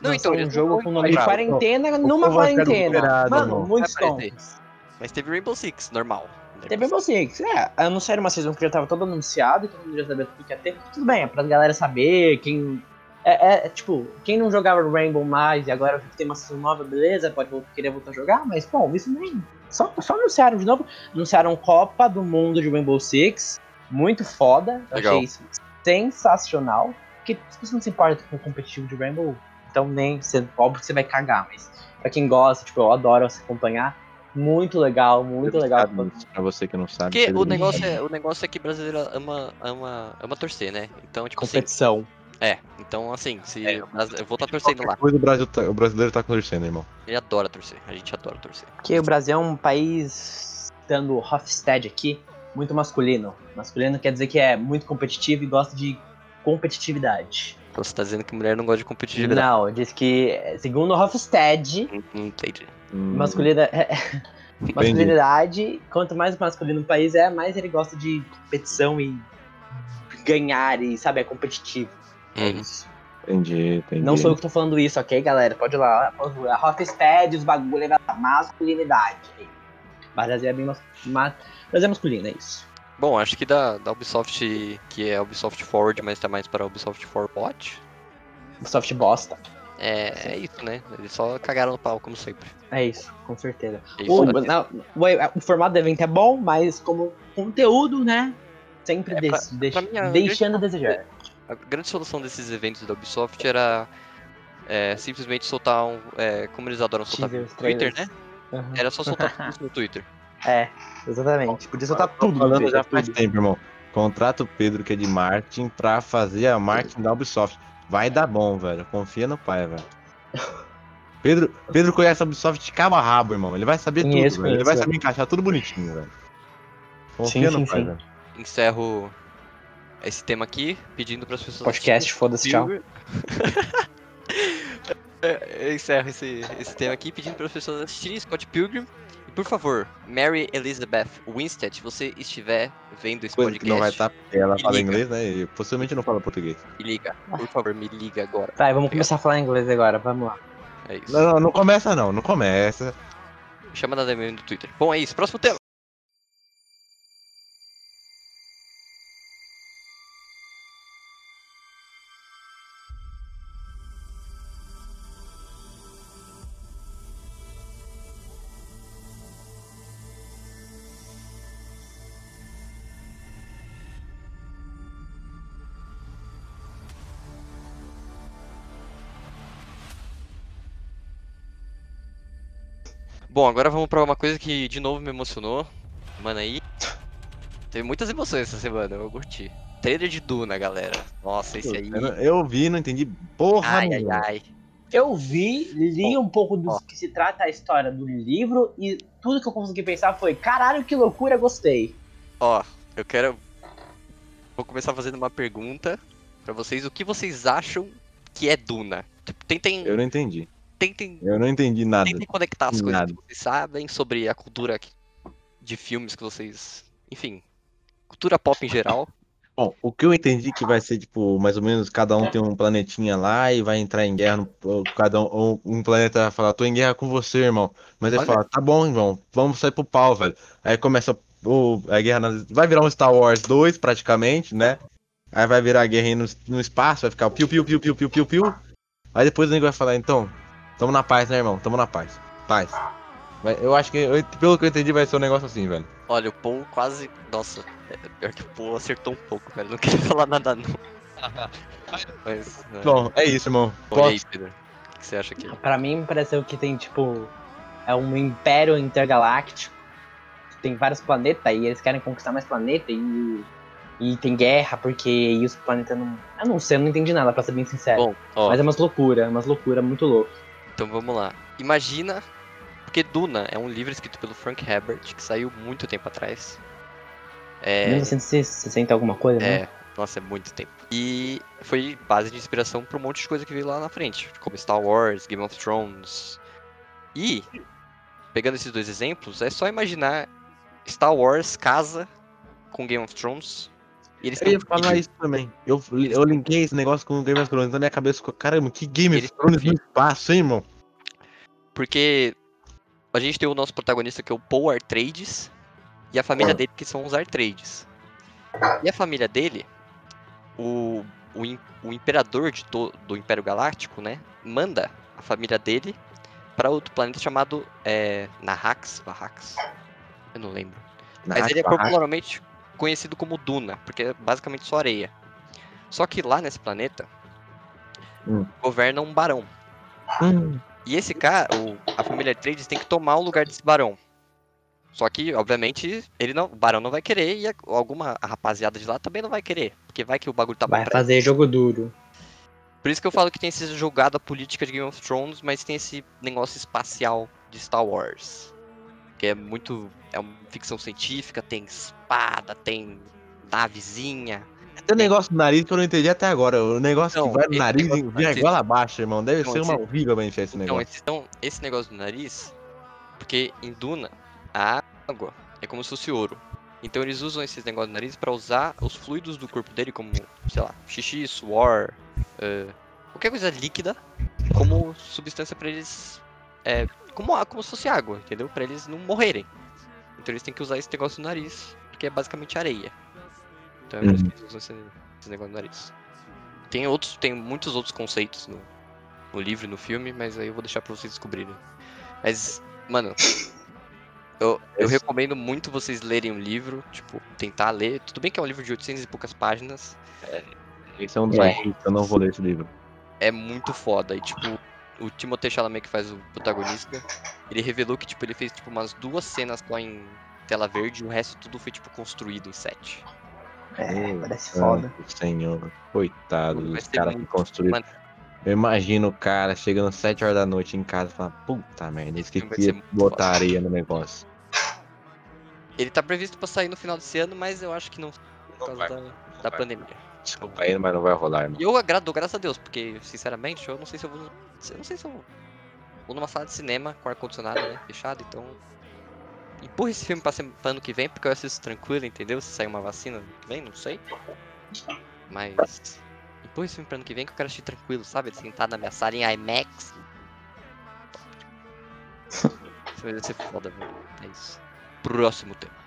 Não, então, um jogo não com nome de quarentena numa vai ficar quarentena. Mano, aparecer. tontos. Mas teve Rainbow Six, normal. Teve Rainbow Six. É, anunciaram uma season que já tava todo anunciado, todo mundo já sabia tudo que ia ter. Tudo bem, é pra galera saber, quem. É, é, tipo, quem não jogava Rainbow mais e agora tem uma season nova, beleza, pode querer voltar a jogar, mas, bom, isso nem. Só, só anunciaram de novo. Anunciaram Copa do Mundo de Rainbow Six. Muito foda. Eu Legal. achei isso sensacional. Porque se você não se importa com o competitivo de Rainbow, então nem. Você, óbvio que você vai cagar, mas pra quem gosta, tipo, eu adoro se acompanhar. Muito legal, muito legal. Pra você que não sabe. Porque o negócio, é, o negócio é que brasileiro ama, ama, ama torcer, né? Então, tipo assim, Competição. É. Então, assim, se eu vou estar torcendo lá. Coisa o, Brasil tá- o brasileiro tá torcendo, irmão. Ele adora torcer. A gente adora torcer. Porque o Brasil é um país citando o Hofstede aqui, muito masculino. Masculino quer dizer que é muito competitivo e gosta de competitividade. Então você tá dizendo que mulher não gosta de competitividade. Não, diz que, segundo o Hofstede, Não, não entendi. Hum, masculina, entendi. masculinidade, quanto mais masculino o país é, mais ele gosta de competição e ganhar e, sabe, é competitivo. É isso. Entendi, entendi. Não sou eu que tô falando isso, ok, galera? Pode ir lá. A Hofstede, os bagulho da masculinidade. Mas é bem mas, é masculino, é isso. Bom, acho que da, da Ubisoft, que é Ubisoft Forward, mas tá mais para Ubisoft for Bot, Soft bosta. é, é isso, né? Eles só cagaram no pau, como sempre. É isso, com certeza. É isso, O, né? não, o, o formato do evento é bom, mas como conteúdo, né? Sempre É, pra- deix- pra mim, a deixando a desejar. A grande solução desses eventos da Ubisoft era é, simplesmente soltar um. é, como eles adoram soltar Teasers, no Twitter, trailers. né? Uhum. Era só soltar tudo no Twitter. É, exatamente. Podia soltar Tô tudo. falando no já Twitter, faz tempo, irmão. Contrata o Pedro, que é de marketing, pra fazer a marketing da Ubisoft. Vai dar bom, velho. Confia no pai, velho. Pedro, Pedro conhece a Ubisoft de cabo a rabo, irmão. Ele vai saber Conheço, tudo, velho. Ele vai saber encaixar tudo bonitinho, velho. Confia Sim, no sim, pai, sim. velho. Encerro esse tema aqui, pedindo para as pessoas. Podcast, foda-se, tchau. É, eu encerro esse, esse tema aqui pedindo para as pessoas assistirem Scott Pilgrim. E por favor, Mary Elizabeth Winstead, se você estiver vendo esse Coisa podcast, não vai estar porque ela fala liga. inglês, né? E possivelmente não fala português. me liga. Por favor, me liga agora. Tá, vamos começar a falar inglês agora, vamos lá. É isso. Não, não, não começa não, não começa. Chama na DM do Twitter. Bom, é isso. Próximo tema. Bom, agora vamos pra uma coisa que de novo me emocionou. Mano, aí. Teve muitas emoções essa semana, eu curti. Trailer de Duna, galera. Nossa, esse aí. Eu, vi, não entendi porra Ai, ai, ai. Eu vi, li um pouco do que se trata a história do livro e tudo que eu consegui pensar foi: caralho, que loucura, gostei. Ó, eu quero. Vou começar fazendo uma pergunta pra vocês. O que vocês acham que é Duna? Tipo, tentem, Eu não entendi. Tentem, Eu não entendi nada. tentem conectar as coisas Nada. que vocês sabem sobre a cultura de filmes que vocês. Enfim, cultura pop em geral. Bom, o que eu entendi que vai ser, tipo, mais ou menos, cada um tem um planetinha lá e vai entrar em guerra, no- cada um, um planeta vai falar, tô em guerra com você, irmão. Mas ele Olha. fala, tá bom, irmão, vamos sair pro pau, velho. Aí começa o, a guerra, na- vai virar um Star Wars 2, praticamente, né? Aí vai virar a guerra aí no, no espaço, vai ficar piu, piu, piu, piu, piu, piu, piu. Aí depois o nego vai falar, então, tamo na paz, né, irmão? Tamo na paz. Paz. Vai- Eu acho que, eu- pelo que eu entendi, vai ser um negócio assim, velho. Olha, o Paul quase. Nossa, é pior que o Paul acertou um pouco, velho. Não queria falar nada, não. Mas. é. Bom, é isso, irmão. E aí, Pedro? O que você acha aqui? Pra mim, me pareceu que tem, tipo, é um império intergaláctico. Tem vários planetas e eles querem conquistar mais planeta e, e tem guerra porque e os planetas não. Eu não sei, eu não entendi nada, pra ser bem sincero. Bom, ó, Mas é umas loucura, umas loucura muito louco. Então vamos lá. Imagina. Porque Duna é um livro escrito pelo Frank Herbert, que saiu muito tempo atrás. É. 1960 alguma coisa, né? É, nossa, é muito tempo. E foi base de inspiração pra um monte de coisa que veio lá na frente, como Star Wars, Game of Thrones. E, pegando esses dois exemplos, é só imaginar Star Wars casa com Game of Thrones. E eles Eu ia falar isso também. Eu, eu linkei esse negócio com o Game of Thrones na minha cabeça. ficou, Caramba, que Game of Thrones no espaço, hein, irmão? Porque a gente tem o nosso protagonista que é o Paul Atreides e a família dele que são os Atreides. E a família dele, o, o, o imperador de to- do Império Galáctico, né, manda a família dele para outro planeta chamado é, Nahax, Barrax, eu não lembro. Mas ele é popularmente conhecido como Duna, porque é basicamente só areia. Só que lá nesse planeta Hum. governa um barão. Hum, E esse cara, o- a família Atreides tem que tomar o lugar desse barão. Só que, obviamente, ele não, o barão não vai querer e a- alguma rapaziada de lá também não vai querer. Porque vai que o bagulho tá Vai fazer jogo duro. Por isso que eu falo que tem essa jogada política de Game of Thrones, mas tem esse negócio espacial de Star Wars. Que é muito. É uma ficção científica, tem espada, tem navezinha. Tem um negócio no nariz que eu não entendi até agora. O negócio Não, que vai no nariz e do vem goela abaixo, irmão. Deve Não, ser uma esse- horrível pra enfiar esse Então negócio. esse, então, esse negócio do nariz, porque em Duna, a água é como se fosse ouro. Então eles usam esses negócios do nariz pra usar os fluidos do corpo dele, como, sei lá, xixi, suor, eh, qualquer coisa líquida, como substância pra eles. É, como, como se fosse água, entendeu? Pra eles não morrerem. Então eles têm que usar esse negócio no nariz, que é basicamente areia. Então é por isso que eles usam esse, esse negócio no nariz. Tem outros, tem muitos outros conceitos no, no livro e no filme, mas aí eu vou deixar pra vocês descobrirem. Mas, mano, eu, eu recomendo muito vocês lerem o livro, tipo, tentar ler. Tudo bem que é um livro de 800 e poucas páginas, Esse é um dos É. eu não vou ler esse livro. é muito foda. E, tipo, o Timothée Chalamet, que faz o protagonista, ele revelou que, tipo, ele fez, tipo, umas duas cenas só em tela verde e o resto tudo foi, tipo, construído em set. É, parece foda. Senhor, coitado Vai dos caras que construíram. Eu imagino o cara chegando às 7 horas da noite em casa e falando, puta merda, esqueci ser de muito botar foda." areia no negócio. Ele tá previsto pra sair no final desse ano, mas eu acho que não, por causa vai, da, da vai. pandemia. Desculpa aí, mas não vai rolar, irmão. E eu agrado, graças a Deus, porque, sinceramente, eu não sei se eu vou. Eu não sei se eu vou numa sala de cinema com ar-condicionado, né? Fechado, então. Empurra esse filme pra, sem- pra ano que vem, porque eu assisto tranquilo, entendeu? Se sair uma vacina vem, não sei. Mas. Empurra esse filme pra ano que vem que eu quero assistir tranquilo, sabe? Sentado na minha sala em IMAX. Isso vai ser foda, velho. É isso. Próximo tema.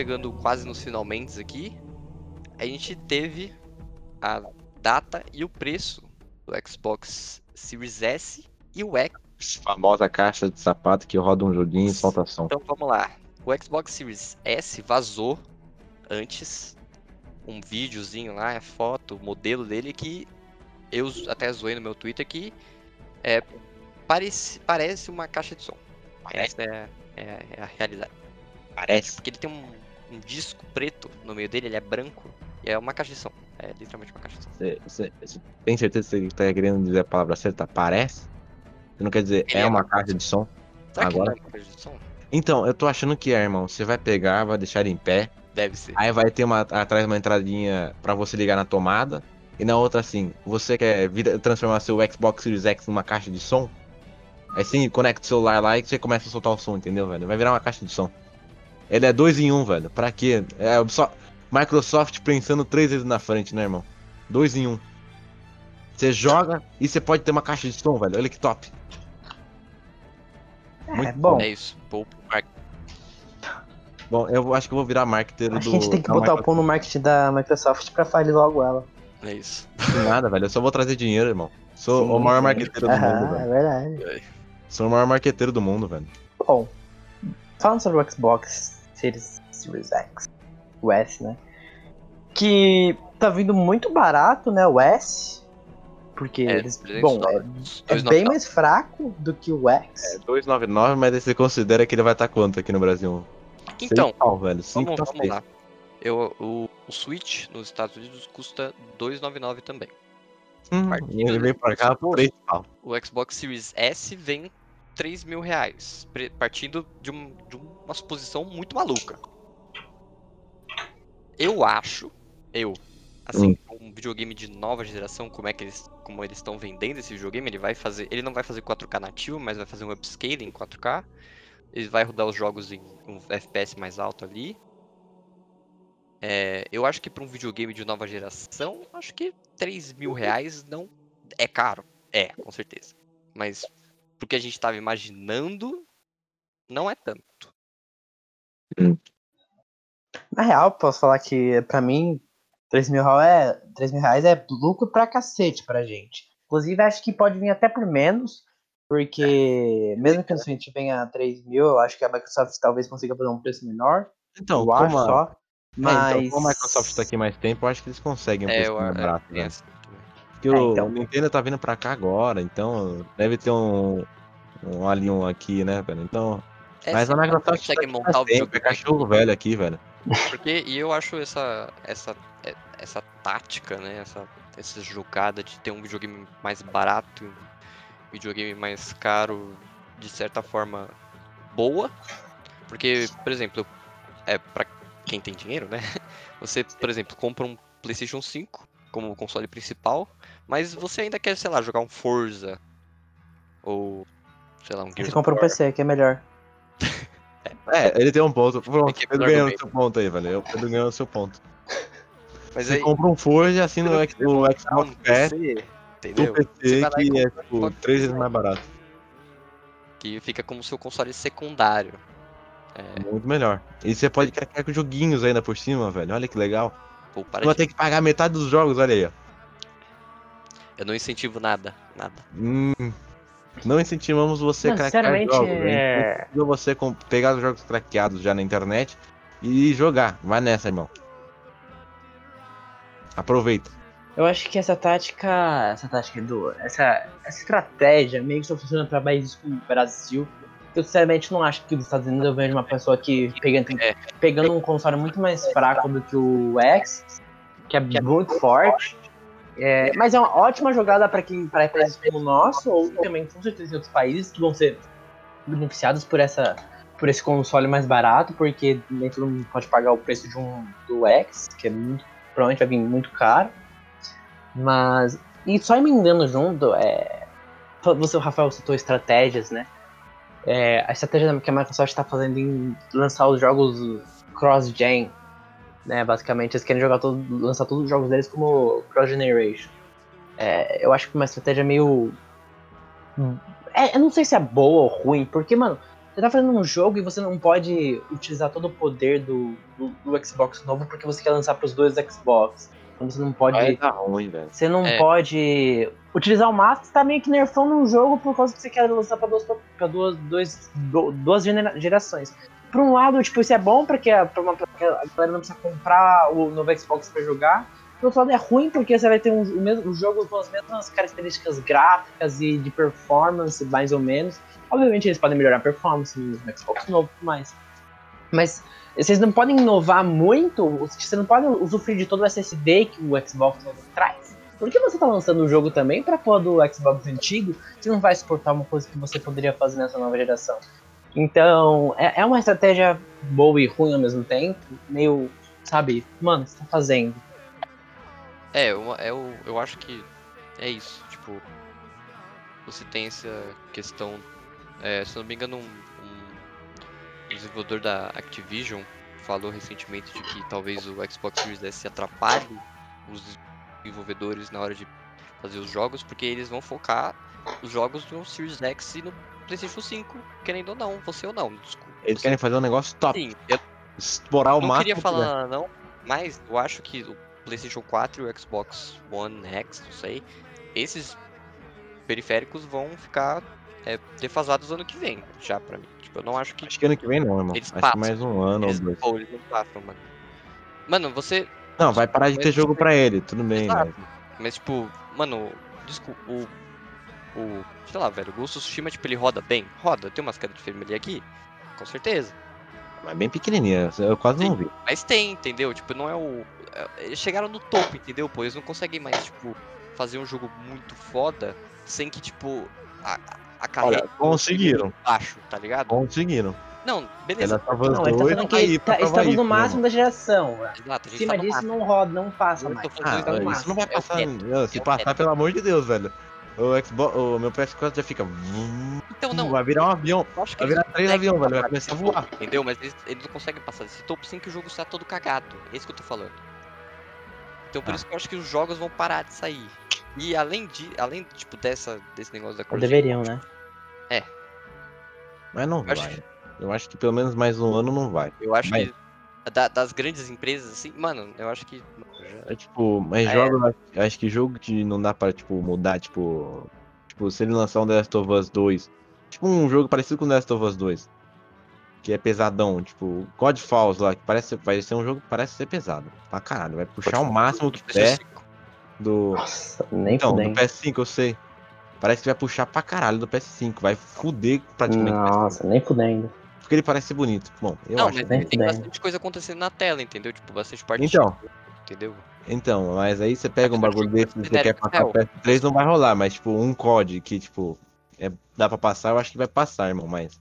Chegando quase nos finalmente aqui. A gente teve a data e o preço do Xbox Series S e o X. Famosa caixa de sapato que roda um joguinho e solta som. Então vamos lá. O Xbox Series S vazou antes um videozinho lá, foto, modelo dele que eu até zoei no meu Twitter que é, parece, parece uma caixa de som. Essa é, é- é a realidade. Parece. Porque ele tem um, um disco preto no meio dele, ele é branco, e é uma caixa de som. É literalmente uma caixa de som. Você, você- você tem certeza que você tá querendo dizer a palavra certa? Parece? Você não quer dizer Ele é é uma uma caixa de som? Será que Agora- não é uma caixa de som? Então, eu tô achando que é, irmão. Você vai pegar, vai deixar ele em pé. Deve ser. Aí vai ter uma, atrás uma entradinha pra você ligar na tomada. E na outra assim, você quer vira- transformar seu Xbox Series X numa caixa de som? Aí sim, conecta o celular lá e você começa a soltar o som, entendeu, velho? Vai virar uma caixa de som. Ele é dois em um, velho. Pra quê? É só Microsoft pensando três vezes na frente, né, irmão? Dois em um. Você joga e você pode ter uma caixa de som, velho. Olha que top. É, Muito bom, É isso. Mark, Bom, eu acho que eu vou virar marketeiro acho do. que a gente tem que botar o Microsoft. pão no marketing da Microsoft pra falir logo ela. é isso. Nada, velho. Eu só vou trazer dinheiro, irmão. Sou Sim, o maior marqueteiro do mundo, Aham, velho. é verdade. Sou o maior marqueteiro do mundo, velho. Bom, falando sobre o Xbox Series, Series X, o S, né? Que tá vindo muito barato, né? O S. Porque É, eles. 300 Bom, é, é 2,99. bem mais fraco do que o X. É 299, mas aí você considera que ele vai estar quanto aqui no Brasil? Então, pau, velho. Cinco vamos, tá vamos lá. Eu, o, o Switch nos Estados Unidos custa 2,99 também. Hum, ele vem pra cá por pressuposto. 3 pau. O Xbox Series S vem 3 mil reais, partindo de, um- de uma suposição muito maluca. Eu acho, eu, assim, um videogame de nova geração, como é que eles, como eles estão vendendo esse videogame, ele vai fazer, ele não vai fazer 4K nativo, mas vai fazer um upscaling em 4K. Ele vai rodar os jogos em um FPS mais alto ali. É, eu acho que para um videogame de nova geração, acho que 3 mil reais não é caro. É, com certeza. Mas pro que a gente tava imaginando, não é tanto. Na real, posso falar que pra mim, 3 mil, real é, 3 mil reais é lucro pra cacete pra gente. Inclusive, acho que pode vir até por menos, porque mesmo que a gente venha a 3 mil, eu acho que a Microsoft talvez consiga fazer um preço menor. Então, eu acho a, só. é, Mas. então, como a Microsoft tá aqui mais tempo, eu acho que eles conseguem um É, preço eu, mais é, barato, né? Porque É, o, então. o Nintendo tá vindo pra cá agora, então deve ter um, um ali um aqui, né, velho? Então. É, mas a Microsoft consegue tá montar o tempo, é cachorro velho aqui, velho. Porque, e eu acho essa, essa, é- essa tática, né? Essa, essa jogada de ter um videogame mais barato um videogame mais caro, de certa forma, boa. Porque, por exemplo, é para quem tem dinheiro, né? Você, por exemplo, compra um PlayStation 5 como console principal, mas você ainda quer, sei lá, jogar um Forza ou sei lá, um Gears Você compra um. PC, que é melhor. É, ele tem um ponto. Pronto, que Pedro ganhou o seu ponto aí, velho. O Pedro ganhou o seu ponto. Mas Você aí, compra um Forza e assina o, um Xbox Pass PC, do entendeu? PC, Você vai lá que é tipo três vezes mais barato. que fica como seu console secundário. Muito melhor. E você pode carregar com joguinhos ainda por cima, velho. Olha que legal. Pô, para Você vai de... ter que pagar metade dos jogos, olha aí, ó. Eu não incentivo nada, nada. Hum, não incentivamos você a craquear sinceramente, jogos. né? é- Incentiva você pegar os jogos craqueados já na internet e jogar. Vai nessa, irmão. Aproveita. Eu acho que essa tática. Essa tática do. Essa, essa estratégia meio que só funciona pra países como o Brasil. Eu sinceramente não acho que nos Estados Unidos eu vejo uma pessoa que pegando, É. pegando um console muito mais fraco do que o X, que é muito forte. É, mas é uma ótima jogada para quem para países como o nosso, ou também com certeza em outros países que vão ser beneficiados por essa por esse console mais barato, porque nem todo mundo pode pagar o preço de um do X, que é muito, provavelmente vai vir muito caro. Mas. E só emendando junto, é. Você, o Rafael, citou estratégias, né? É, a estratégia que a Microsoft está fazendo em lançar os jogos cross-gen, né? Basicamente, eles querem jogar todo, lançar todos os jogos deles como cross-generation. É, eu acho que uma estratégia meio. É, eu não sei se é boa ou ruim, porque, mano, você tá fazendo um jogo e você não pode utilizar todo o poder do, do, do Xbox novo porque você quer lançar pros dois Xbox. Então você não pode. Vai dar ruim, velho. Você não É. pode utilizar o máximo, você tá meio que nerfando um jogo por causa que você quer lançar pra duas, pra duas, dois, do- duas gerações. Por um lado, tipo, isso é bom porque a, pra uma- a galera não precisa comprar o novo Xbox pra jogar. Por outro lado, é ruim porque você vai ter um, o mesmo um jogo com as mesmas características gráficas e de performance, mais ou menos. Obviamente, eles podem melhorar a performance no Xbox novo mais. Mas vocês não podem inovar muito, você não pode usufruir de todo o SSD que o Xbox novo traz. Por que você tá lançando o jogo também pra pôr do Xbox antigo que não vai suportar uma coisa que você poderia fazer nessa nova geração? Então, é, é uma estratégia boa e ruim ao mesmo tempo, meio, sabe, mano, você tá fazendo? É, eu, eu, eu acho que é isso. Tipo, você tem essa questão. é, se não me engano, um, um desenvolvedor da Activision falou recentemente de que talvez o Xbox Series S atrapalhe os desenvolvedores na hora de fazer os jogos, porque eles vão focar os jogos no Series X e no PlayStation 5, querendo ou não, você ou não, desculpa. Eles querem fazer um negócio top. Sim, eu Explorar o não máximo. queria que falar não, mas eu acho que o PlayStation 4 e o Xbox One X, não sei, esses periféricos vão ficar é, defasados ano que vem, já pra mim. Tipo, eu não acho que. Acho que ano que vem não, irmão. Eles Acho passam. que mais um ano eles, ou dois. ou eles não passam, mano. Mano, você. Não, vai parar de ter Mas- jogo pra ele, tudo bem, velho. Mas tipo, mano, desculpa, o. O. Sei lá, velho, o Ghost of Tsushima, tipo, ele roda bem? Roda, tem umas quedas de frame ali aqui? Com certeza. Mas bem pequenininha, eu quase não vi. Mas tem, entendeu? Tipo, não é o. é- Eles chegaram no topo, entendeu? Pô, eles não conseguem mais, tipo, fazer um jogo muito foda sem que, tipo, a, a carreira conseguiram. baixo, tá ligado? Conseguiram. Não, Ela beleza. tava Não, ele tá que tá- estamos no isso, máximo da geração. Exato, a gente Acima tá disso máximo. não roda, não passa mais. Ah, isso não vai É passar. teto. não, se É passar, teto. pelo amor de Deus, velho. O Xbox, o meu PS4 já fica. Então, não. Vai virar um avião. acho que Vai virar não três aviões, velho. Vai começar a voar. Entendeu? Mas eles, eles não conseguem passar desse topo sem que o jogo está todo cagado. É isso que eu tô falando. Então por Ah. isso que eu acho que os jogos vão parar de sair. E além de, além tipo dessa desse negócio da Ou cross deveriam, né? Mas não Eu acho vai. Eu acho que pelo menos mais um ano não vai. eu acho Mas- que da- das grandes empresas assim, mano, eu acho que É tipo, mas É. jogo, acho- que jogo que não dá pra, tipo, mudar, tipo. Tipo, se ele lançar um The Last of Us 2. Tipo um jogo parecido com The Last of Us 2. que é pesadão, tipo, God Falls lá, que parece vai ser um jogo que parece ser pesado. Pra caralho, vai puxar o máximo que der do Nossa, nem então, do fudendo. PS5, eu sei. Parece que vai puxar pra caralho do PS5, vai fuder praticamente. o PS5, Nossa, nem fudendo. Porque ele parece ser bonito. Bom, eu Não, acho. mas nem tem bastante coisa acontecendo na tela, entendeu? Tipo, bastante parte. Então. Entendeu? Então, mas aí você pega um bagulho desse e você quer passar pro PS3, não vai rolar, mas tipo, um COD que, tipo, é, dá pra passar, eu acho que vai passar, irmão, mas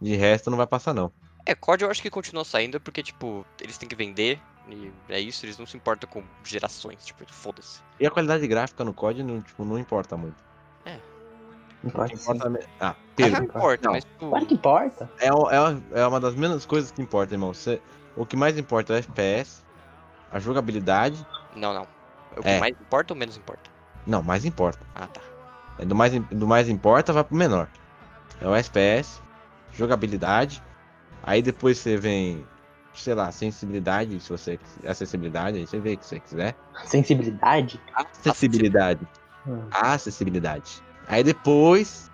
de resto não vai passar não. É, COD eu acho que continua saindo porque, tipo, eles têm que vender. E é isso, eles não se importam com gerações, tipo, foda-se. E a qualidade gráfica no COD não, tipo, não importa muito. O ser. importa me- Ah, Ah, Pedro, não importa, não. mas, tipo, Claro que importa. é, o- é, uma- é uma das menos coisas que importa, irmão. Você- o que mais importa é o FPS, a jogabilidade. Não, não. O que É. mais importa ou menos importa? Não, mais importa. Ah, tá. É do mais, do mais importa vai pro menor. É o FPS, jogabilidade. Aí depois você vem, sei lá, sensibilidade, se você acessibilidade, aí você vê o que você quiser. Sensibilidade? Acessibilidade. Hum. Acessibilidade. Aí depois,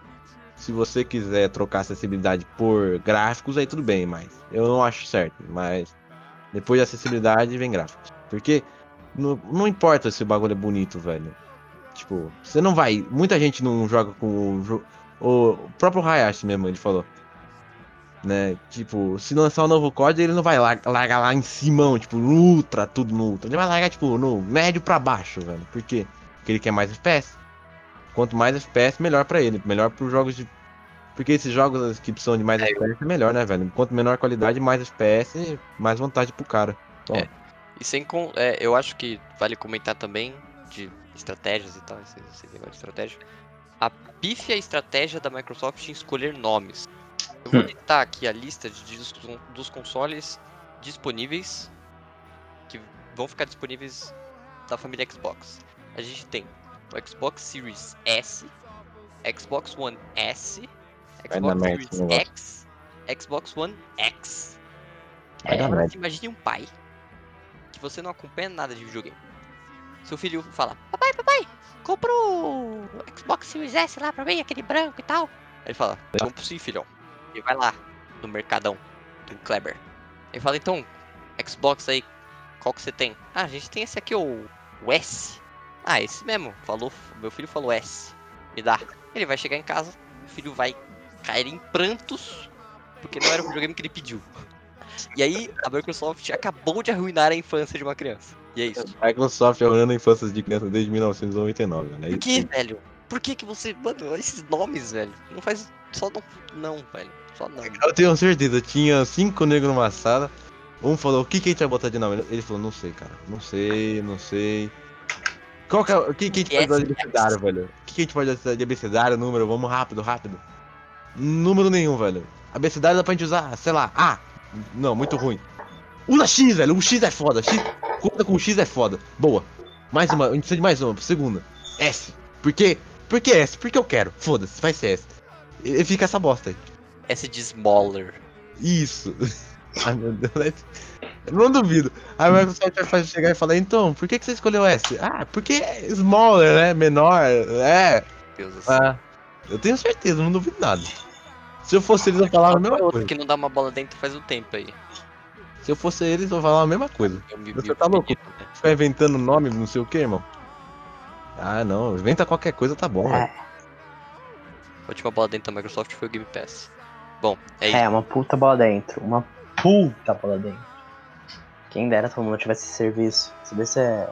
se você quiser trocar acessibilidade por gráficos, aí tudo bem, mas eu não acho certo. Mas depois de acessibilidade vem gráficos. Porque não, não importa se o bagulho é bonito, velho. Tipo, você não vai. Muita gente não joga com o. O próprio Hayashi mesmo, ele falou. Né? Tipo, se lançar um novo código, ele não vai lar- largar lá em cima, tipo, no ultra, tudo no ultra. Ele vai largar, tipo, no médio pra baixo, velho. Por quê? Porque ele quer mais FPS. Quanto mais FPS, melhor pra ele. Melhor pros jogos de. Porque esses jogos que precisam de mais É, FPS é melhor, né, velho? Quanto menor qualidade, mais FPS, mais vantagem pro cara. Bom, É. E sem com. É, eu acho que vale comentar também de estratégias e tal, esse, esse negócio de estratégia. A pífia estratégia da Microsoft em escolher nomes. Eu vou Hum. listar aqui a lista de, dos, dos consoles disponíveis que vão ficar disponíveis da família Xbox. A gente tem o Xbox Series S, Xbox One S, Xbox Series. X, Xbox One X. Agora, você imagine um pai que você não acompanha nada de videogame. Seu filho fala: Papai, papai, compra o Xbox Series S lá pra mim, aquele branco e tal. Aí ele fala: Compro sim, filhão. E vai lá no Mercadão do Kleber. Ele fala: Então, Xbox aí, qual que você tem? Ah, a gente tem esse aqui, o, o S. Ah, esse mesmo. Falou, meu filho falou S. Me dá. Ele vai chegar em casa, o filho vai cair em prantos porque não era o videogame que ele pediu. E aí, a Microsoft acabou de arruinar a infância de uma criança. E é isso. A Microsoft arruinando a infância de criança desde 1999, né? Por que, velho? Por que que você... Mano, esses nomes, velho. Não faz... Só não... Não, velho. Só não. Eu tenho certeza, tinha cinco negros numa sala. Um falou, o que, que a gente vai botar de nome? Ele falou, não sei, cara. Não sei, não sei. Qual que é, o que, que a gente pode dar de Yes, abecedário, velho? O que, que a gente pode dar de abecedário, número? Vamos rápido, rápido. Número nenhum, velho. Abecedário dá pra gente usar, sei lá, A. Não, muito ruim. Usa X, velho. O X é foda. X, conta com o X é foda. Boa. Mais uma, a gente precisa de mais uma. Segunda. S. Por quê? Por que S? Porque eu quero. Foda-se, vai ser S. E fica essa bosta aí. S de Smaller. Isso. Ai meu Deus. Eu não duvido. Aí o Microsoft vai chegar e falar, então, por que, que você escolheu S? Ah, porque é smaller, né? Menor. É. Deus do céu. Eu tenho certeza, não duvido nada. Se eu fosse eles, eu falava a mesma Outro coisa. que não dá uma bola dentro faz um tempo aí. Se eu fosse eles, eu falava a mesma coisa. Eu me, Você me- tá louco? menino, né? Ficar inventando nome, não sei o que, irmão. Ah, não. Inventa qualquer coisa, tá bom, velho. A última bola dentro da Microsoft foi o Game Pass. Bom, é isso. É, uma puta bola dentro. Uma puta bola dentro. Quem dera todo mundo tivesse esse serviço. Isso desse é.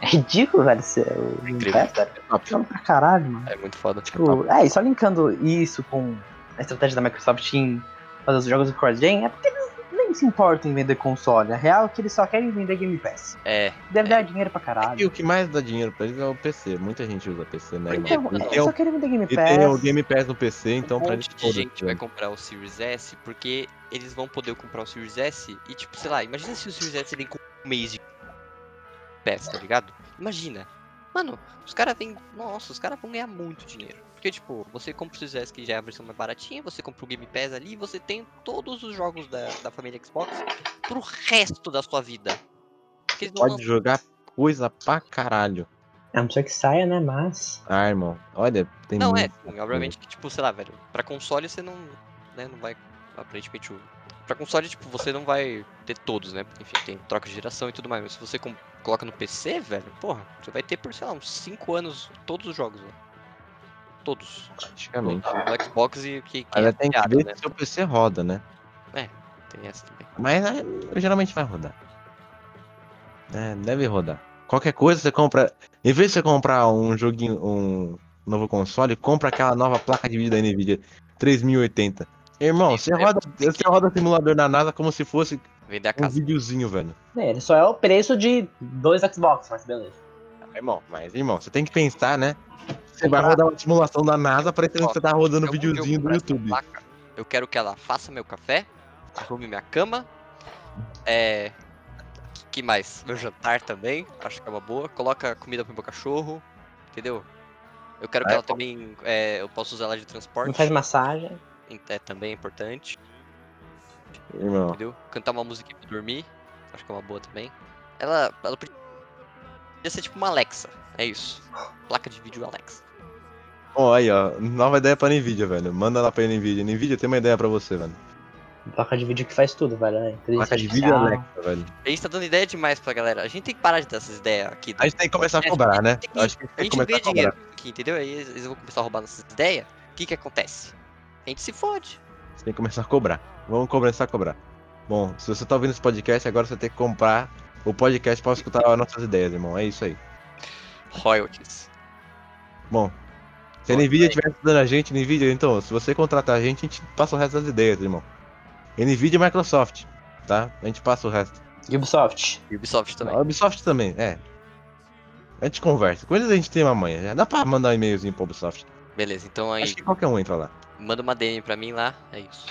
É ridículo, velho. O Game Incrível. Pass, velho. Funciona pra caralho, mano. É muito foda. Tipo, é, e só linkando isso com a estratégia da Microsoft em fazer os jogos do cross-gen, é porque eles nem se importam em vender console. A real é que eles só querem vender Game Pass. É, Deve dar dinheiro pra E caralho. o que mais dá dinheiro pra eles é o PC. Muita gente usa PC, né? Então, E eles só querem vender Game E tem o Pass. Game Pass no PC, então um pra eles foda-se, gente vai velho. comprar o Series S porque eles vão poder comprar o Series S e, tipo, sei lá, imagina se o Series S vem com um mês de peça, tá ligado? Imagina. Mano, os caras vêm. Nossa, os caras vão ganhar muito dinheiro. Porque, tipo, você compra o Series S que já é a versão mais baratinha, você compra o Game Pass ali e você tem todos os jogos da, da família Xbox pro resto da sua vida. Pode lançam- jogar coisa pra caralho. A não ser que saia, né? Mas. Ah, irmão. Olha, tem Não, é, sim, obviamente que, tipo, sei lá, velho, pra console você não, né, não vai aparentemente o. Pra console, tipo, você não vai ter todos, né? Porque, enfim, tem troca de geração e tudo mais. Mas se você coloca no PC, velho, porra, você vai ter por, sei lá, uns 5 anos todos os jogos, velho. Todos. Praticamente. No Xbox e que, que é tem que piada, ver né? se seu PC roda, né? Tem essa também. Mas é, geralmente vai rodar. É, deve rodar. Qualquer coisa você compra. Em vez de você comprar um joguinho, um novo console, compra aquela nova placa de vídeo da Nvidia 3080. Irmão, você É, roda, você roda simulador na NASA como se fosse Vender a um casa. videozinho, velho. É, ele só é o preço de dois Xbox, mas beleza. Irmão, mas irmão, você tem que pensar, né? Você vai rodar uma simulação da NASA parecendo que você tá rodando eu videozinho do YouTube. Eu quero que ela faça meu café, arrume minha cama, é. que mais? Meu jantar também, acho que é uma boa. Coloca comida pro meu cachorro, entendeu? Eu quero que É, ela também. é, eu possa usar ela de transporte. Não faz massagem. É também importante, Irmão, entendeu? Cantar uma música pra dormir, acho que é uma boa também. Ela, ela podia ser tipo uma Alexa, é isso. Placa de vídeo Alexa. ó, aí, ó. Nova ideia pra Nvidia, velho. Manda lá pra Nvidia. Nvidia tem uma ideia pra você, velho. Placa de vídeo que faz tudo, velho. Né? Placa de vídeo artificial. Alexa, velho. A gente tá dando ideia demais pra galera. A gente tem que parar de dar essas ideias aqui. A gente tem que começar a É, cobrar, né? a A gente tem que gente começar ganha a cobrar. dinheiro aqui, entendeu? Aí eles vão começar a roubar nossas ideias. O que que acontece? A gente se fode. Você tem que começar a cobrar. Vamos começar a cobrar. Bom, se você tá ouvindo esse podcast, agora você tem que comprar o podcast pra escutar as nossas ideias, irmão. É isso aí. Royalties. Bom, se a Nvidia estiver estudando a gente, Nvidia, então, se você contratar a gente, a gente passa o resto das ideias, irmão. Nvidia e Microsoft, tá? A gente passa o resto. Ubisoft. Ubisoft também. A Ubisoft também, é. A gente conversa. Com eles a gente tem uma manha. Já dá pra mandar um e-mailzinho pro Ubisoft. Beleza, então aí Acho que qualquer um entra lá. Manda uma DM pra mim lá. É isso.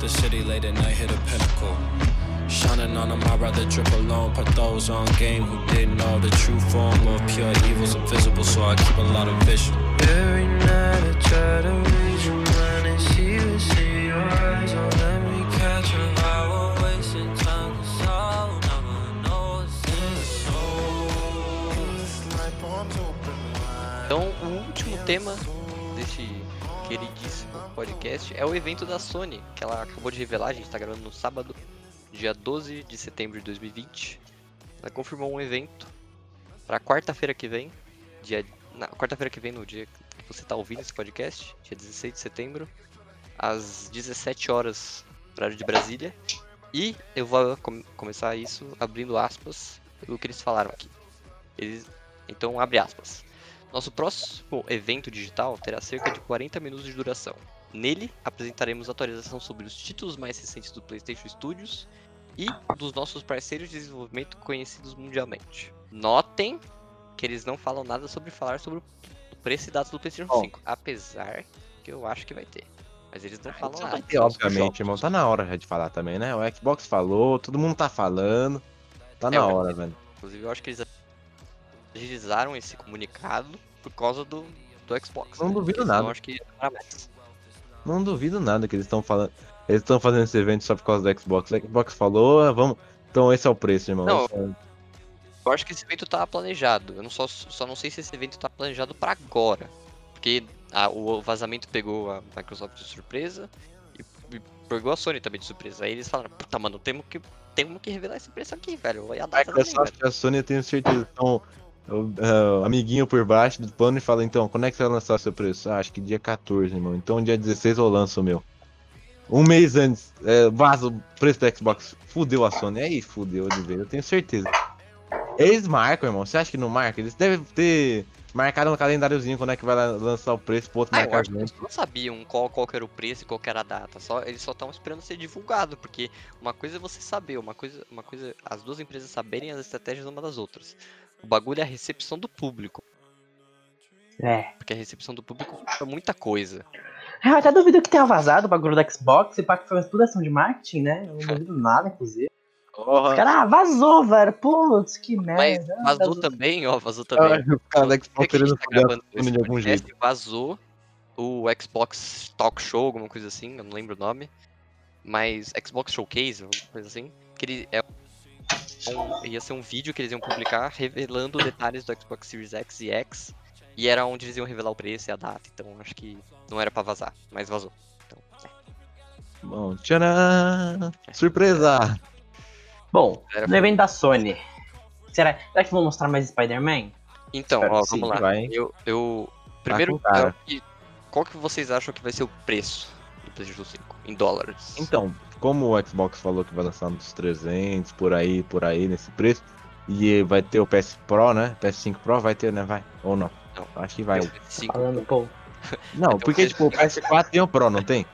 The city late at night hit a pinnacle. Shining on them, I'd rather trip alone. Put those on game who didn't know the true form of pure evil's invisible, so I keep a lot of vision. Every night I try to read your mind and see what's in your eyes. Don't let me catch a vibe. We're wasting time 'cause I'll never know what's in the soul. Então, o último tema deste queridíssimo podcast é o evento da Sony, que ela acabou de revelar, a gente tá gravando no sábado, dia 12 de setembro de 2020. Ela confirmou um evento para quarta-feira que vem, dia na quarta-feira que vem no dia que você tá ouvindo esse podcast, dia 16 de setembro, às 17 horas, horário de Brasília. E eu vou com- começar isso abrindo aspas pelo que eles falaram aqui. Eles, então, abre aspas. Nosso próximo evento digital terá cerca de 40 minutos de duração. Nele, apresentaremos atualização sobre os títulos mais recentes do PlayStation Studios e dos nossos parceiros de desenvolvimento conhecidos mundialmente. Notem que eles não falam nada sobre falar sobre o preço e dados do PlayStation Bom. 5, apesar que eu acho que vai ter. Mas eles não falam nada. E, obviamente, irmão, tá na hora já de falar também, né? O Xbox falou, todo mundo tá falando. Tá É, na hora, velho. Inclusive, eu acho que eles agilizaram esse comunicado por causa do, do Xbox. Não né? duvido senão nada. acho que. Não duvido nada que eles estão falando. Eles estão fazendo esse evento só por causa do Xbox. O Xbox falou, ah, vamos. Então esse é o preço, irmão. Não, é- Eu acho que esse evento tá planejado. Eu não só, só não sei se esse evento tá planejado pra agora. Porque a- o vazamento pegou a Microsoft de surpresa e, e pegou a Sony também de surpresa. Aí eles falaram, puta, mano, temos que, temos que revelar esse preço aqui, velho. E a A data também, Microsoft e a Sony, eu tenho certeza, estão ah, amiguinho por baixo do plano e fala, então, quando é que você vai lançar seu preço? Ah, acho que dia 14, irmão. Então dia 16 eu lanço o meu. Um mês antes, é, vaza o preço do Xbox. Fudeu a Sony. Aí fudeu de vez, eu tenho certeza. Eles marcam, irmão. Você acha que não marca? Eles devem ter marcado no calendáriozinho quando é que vai lan- lançar o preço pro outro Ah, eu marcar eles não sabiam qual, qual era o preço e qual era a data. Só, eles só estavam esperando ser divulgado, porque uma coisa é você saber, uma coisa, uma coisa, as duas empresas saberem as estratégias uma das outras. O bagulho é a recepção do público, É. porque a recepção do público é muita coisa. Eu até duvido que tenha vazado o bagulho do Xbox e pá que foi tudo ação de marketing, né? Eu não duvido nada, inclusive. Porra. Cara, ah, vazou, velho. Putz, que Mas merda. Ah, vazou também, ó, vazou também. Ai, o cara da Xbox querendo tá gravando de algum jeito. Vazou o Xbox Talk Show, alguma coisa assim, eu não lembro o nome. Mas Xbox Showcase, alguma coisa assim. Que ele é um- ia ser um vídeo que eles iam publicar revelando detalhes do Xbox Series X e X. E era onde eles iam revelar o preço e a data. Então acho que não era pra vazar, mas vazou. Então, é. Bom, tcharam! Surpresa! Bom, Era no evento da Sony. Será, será que vão mostrar mais Spider-Man? Então, Espero ó, que sim, vamos lá. vai. Eu, eu Tá primeiro, cara. eu- qual que vocês acham que vai ser o preço do PlayStation 5 em dólares? Então, como o Xbox falou que vai lançar nos 300, por aí, por aí, nesse preço, e vai ter o PS Pro, né? PS5 Pro vai ter, né? Vai. Ou não? Não. Acho que vai. Tem o 5 Falando, pô. Não, Então, porque, tipo, o PS4 tem o Pro, não tem?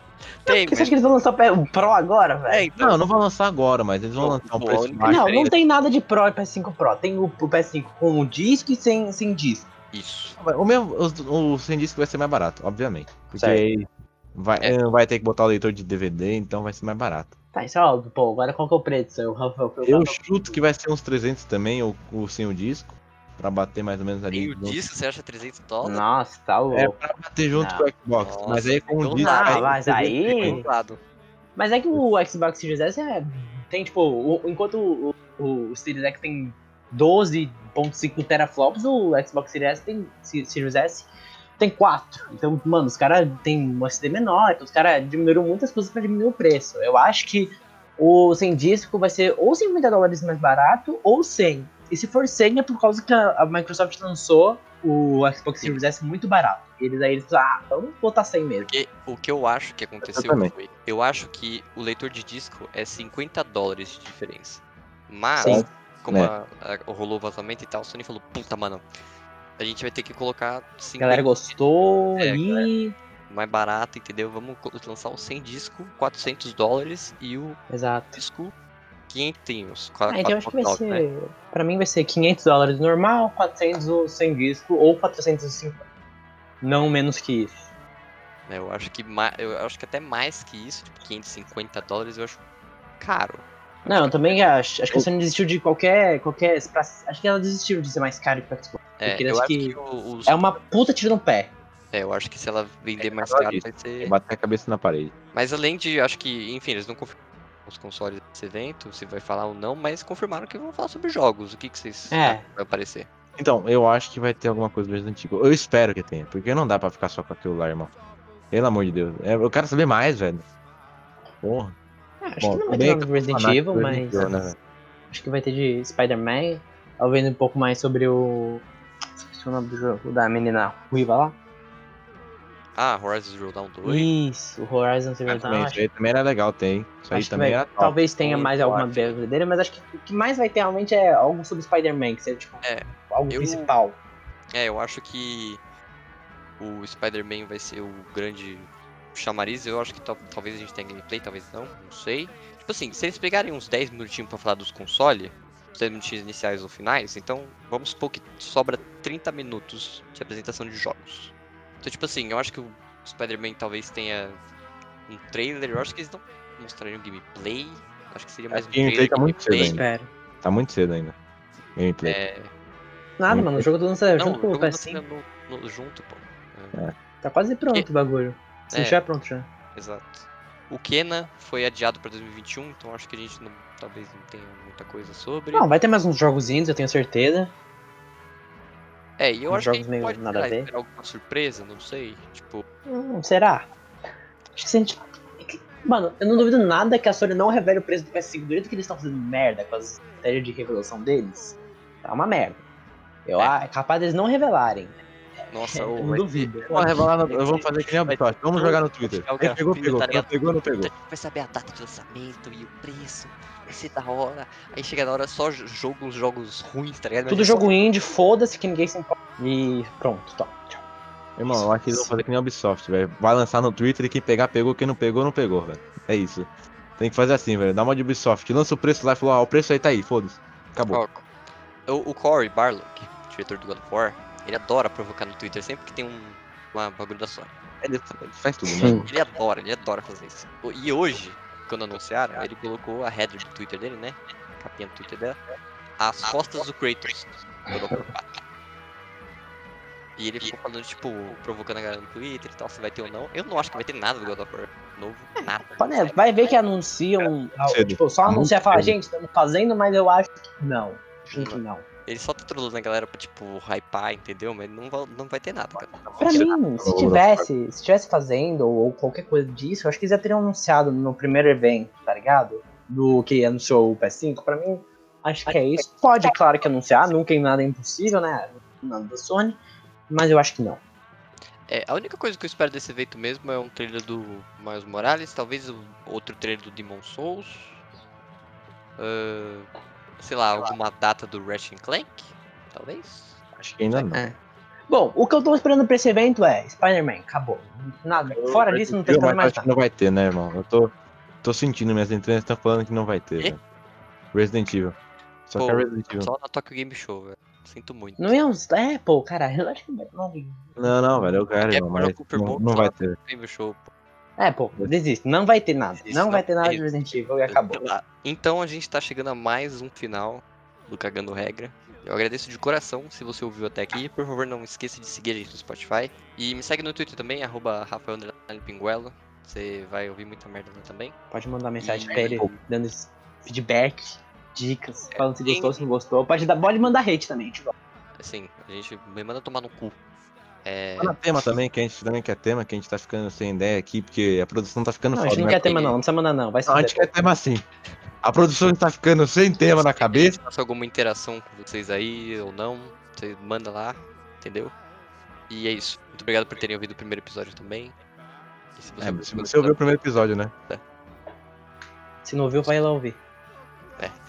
Tem, Por que você mas... acha que eles vão lançar o o Pro agora, velho? É, então, Não, não vão lançar agora, mas eles vão lançar um a baixo. Não, aí. não tem nada de Pro e PS5 Pro. Tem o, o PS5 com o disco e sem, sem disco. Isso. O mesmo, os- o, sem disco vai ser mais barato, obviamente. Porque Certo. vai, É. vai ter que botar o leitor de DVD, então vai ser mais barato. Tá, isso é óbvio. Pô, agora qual que é o preço? Eu, eu, eu, Eu chuto que vai ser uns 300 também, ou, ou sem o disco, pra bater mais ou menos ali. Tem o junto. disco, você acha 300 dólares? Nossa, tá louco. É pra bater junto Não. com o Xbox, Nossa, mas aí com o disco. aí mas aí- tem- Tem. Mas é que o Xbox Series S é, tem, tipo, o- enquanto o, o, o Series X tem 12.5 teraflops, o Xbox Series S tem, Se- Series S tem 4. Então, mano, os caras têm um SD menor, então os caras diminuíram muitas coisas pra diminuir o preço. Eu acho que o sem disco vai ser ou 50 dólares mais barato, ou 100. E se for 100 é por causa que a, Microsoft lançou o Xbox Series S muito barato. Eles aí, eles ah, vamos botar 100 mesmo. Porque o que eu acho que aconteceu também. foi. Eu acho que o leitor de disco é 50 dólares de diferença. Mas, Sim. como É. a- a- rolou o vazamento e tal, a Sony falou, puta, mano, a gente vai ter que colocar A 50 galera gostou É, ali. mais barato, entendeu? Vamos lançar o sem disco, 400 dólares, e o Exato. disco 500. Ah, então acho que vai 499, ser. né? Pra mim vai ser 500 dólares normal, 400 o sem disco ou 450. Não menos que isso. É, Eu acho que ma- eu acho que até mais que isso, tipo 550 dólares, eu acho caro. Não, eu também acho. Acho que a Sony desistiu de qualquer. qualquer pra- acho que ela desistiu de ser mais caro que o Xbox. É, Porque eu acho que que, os- É uma puta tiro no pé. é, eu acho que se ela vender mais ela caro vai ser. Bater a cabeça na parede. Mas além de, acho que, enfim, eles não confirmaram os consoles desse evento, se vai falar ou não, mas confirmaram que vão falar sobre jogos. O que, que vocês É. vai aparecer? Então, eu acho que vai ter alguma coisa do Resident Evil. Eu espero que tenha, porque não dá pra ficar só com aquilo lá, irmão. Pelo amor de Deus. É, eu quero saber mais, velho. Porra. Ah, acho Bom, que não vai ter nada de Resident Evil, mas. Resident Evil, né? Acho que vai ter de Spider-Man. Vendo um pouco mais sobre o. Esqueci o nome do jogo, da menina ruiva lá. Ah, Horizon Zero Dawn 2. Isso, o Horizon Zero Ah, Dawn. também, isso aí também era legal, tem. Isso aí também vai- era top. talvez tenha mais alguma dele, mas acho que o que mais vai ter realmente é algo sobre Spider-Man, que seja tipo É, algo eu- principal. É, eu acho que o Spider-Man vai ser o grande chamariz. Eu acho que tal- talvez a gente tenha gameplay, talvez não, não sei. Tipo assim, se eles pegarem uns 10 minutinhos pra falar dos consoles, os 10 minutinhos iniciais ou finais, então vamos supor que sobra 30 minutos de apresentação de jogos. Então, tipo assim, eu acho que o Spider-Man talvez tenha um trailer, eu acho que eles não mostrariam gameplay. Acho que seria mais um que gameplay tá muito cedo gameplay. ainda. Espero. Tá muito cedo ainda. Gameplay. É, Nada, Muito mano, o jogo do lança não, junto com o o jogo PS5. lança no- no- junto, pô. Tá quase pronto o bagulho. Se É. não tiver pronto já. Exato. O Kena foi adiado pra 2021, então acho que a gente não, talvez não tenha muita coisa sobre. Não, vai ter mais uns jogos indies, eu tenho certeza. É, e eu acho que a jogos gente meio pode nada sei a ver. esperar alguma surpresa, não sei. Tipo, Hum, será? Acho que se a gente. Mano, eu não duvido nada que a Sony não revele o preço do PS5 do jeito que eles estão fazendo merda com as estratégias de revelação deles. É uma merda. Eu, É. ah, é capaz deles não revelarem. Nossa, Eu vai duvido. ter- revelar no- eu vou fazer que nem a vai Ubisoft. Vamos jogar no Twitter. Quem pegou, pegou. tá Quem não ligado? pegou, não pegou. Vai saber a data de lançamento e o preço. Vai ser da hora. Aí chega na hora só jo- jogos, jogos ruins, tá ligado? Tudo Mas jogo indie, foda-se que ninguém se importa. E pronto. Tchau. Irmão, eu acho que eles vão fazer que nem a Ubisoft, velho. Vai lançar no Twitter e quem pegar, pegou. Quem não pegou, não pegou, velho. É isso. Tem que fazer assim, velho. Dá uma de Ubisoft. Lança o preço lá e falou, ah, o preço aí tá aí, foda-se. Acabou. O, o Corey Barlock, diretor do God of War, ele adora provocar no Twitter sempre que tem um uma bagulho da Sony. Ele ele faz tudo, né? Ele adora, ele adora fazer isso. E hoje, quando anunciaram, ele colocou a header do Twitter dele, né? capinha do Twitter dela. As costas do Kratos. God of War 4. E ele ficou falando, tipo, provocando a galera no Twitter e tal, se vai ter ou não. Eu não acho que vai ter nada do God of War novo. Nada. Vai ver que anunciam. Tipo, só anunciar e falar, gente, estamos fazendo, mas eu acho que não. Acho que não. Ele só tá trolando a galera pra, tipo, hypar, entendeu? Mas não vai, não vai ter nada, cara. Pra mim, se tivesse, se tivesse fazendo, ou qualquer coisa disso, eu acho que eles já teriam anunciado no primeiro evento, tá ligado? Do que anunciou o PS5. Pra mim, acho que é isso. Pode, claro que anunciar, nunca em nada é impossível, né? Nada da Sony. Mas eu acho que não. É, a única coisa que eu espero desse evento mesmo é um trailer do Miles Morales, talvez outro trailer do Demon Souls. ah, sei lá, alguma data do Ratchet Clank, talvez. Acho que ainda não. É. Bom, o que eu tô esperando pra esse evento é Spider-Man, acabou. Nada. Fora disso, não tem mais acho que nada. não vai ter, né, irmão? Eu tô, tô sentindo, minhas entranhas estão falando que não vai ter. Resident Evil. Só que é Pô, Resident Evil. Só na Tokyo Game Show, velho. Sinto muito. Não é uns. É, pô, cara, eu acho que não. Não, não, velho, eu quero, É, irmão, mas não, não vai ter. Game Show, pô. É, pô, desisto. Não vai ter nada. Desiste, Não não. vai ter nada É de isso. Resident Evil e acabou. Lá. Então a gente tá chegando a mais um final do Cagando Regra. Eu agradeço de coração se você ouviu até aqui. Por favor, não esqueça de seguir a gente no Spotify. E me segue no Twitter também, arroba Rafael Pinguelo. Você vai ouvir muita merda lá também. Pode mandar mensagem E- pra ele, dando feedback, dicas, falando se gostou, se não gostou. Pode, dar, pode mandar hate também, tipo. Assim, a gente me manda tomar no cu. É. Manda tema também, que a gente também quer tema, que a gente tá ficando sem ideia aqui, porque a produção tá ficando Não, a foda. gente não né? quer tema não, não precisa mandar não. Vai Não, a gente quer tema sim. A produção tá ficando sem tema na cabeça. Se alguma interação com vocês aí ou não, você manda lá, entendeu? E é isso. Muito obrigado por terem ouvido o primeiro episódio também. E se É, ouviu o se você ouviu o primeiro episódio, né? Se não ouviu, vai lá ouvir.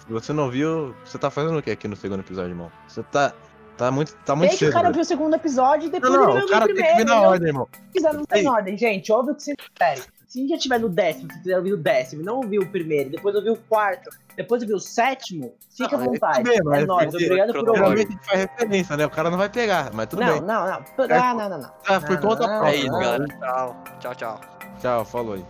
Se você não viu, você tá fazendo o que aqui no segundo episódio, irmão? Você tá. Tá muito, tá muito Deixa cedo. o cara ver o segundo episódio e depois Não, ele não, vai o cara o tem que primeiro. vir na ordem, irmão. Se quiser, não tem Ei. ordem, gente. Ouve o que você quer. Se já tiver no décimo, se quiser ouvir o décimo, não ouvir o primeiro, depois ouvir o quarto, depois ouvir o sétimo, fica à Não, vontade. bem, é mas nóis, obrigado por ouvir. Gente faz referência, né? O cara não vai pegar, mas tudo Não, bem. não, não. Ah, não, não, não. Ah, foi Não, conta não, própria. É isso, não. galera. Tchau. Tchau, tchau. Tchau, falou aí.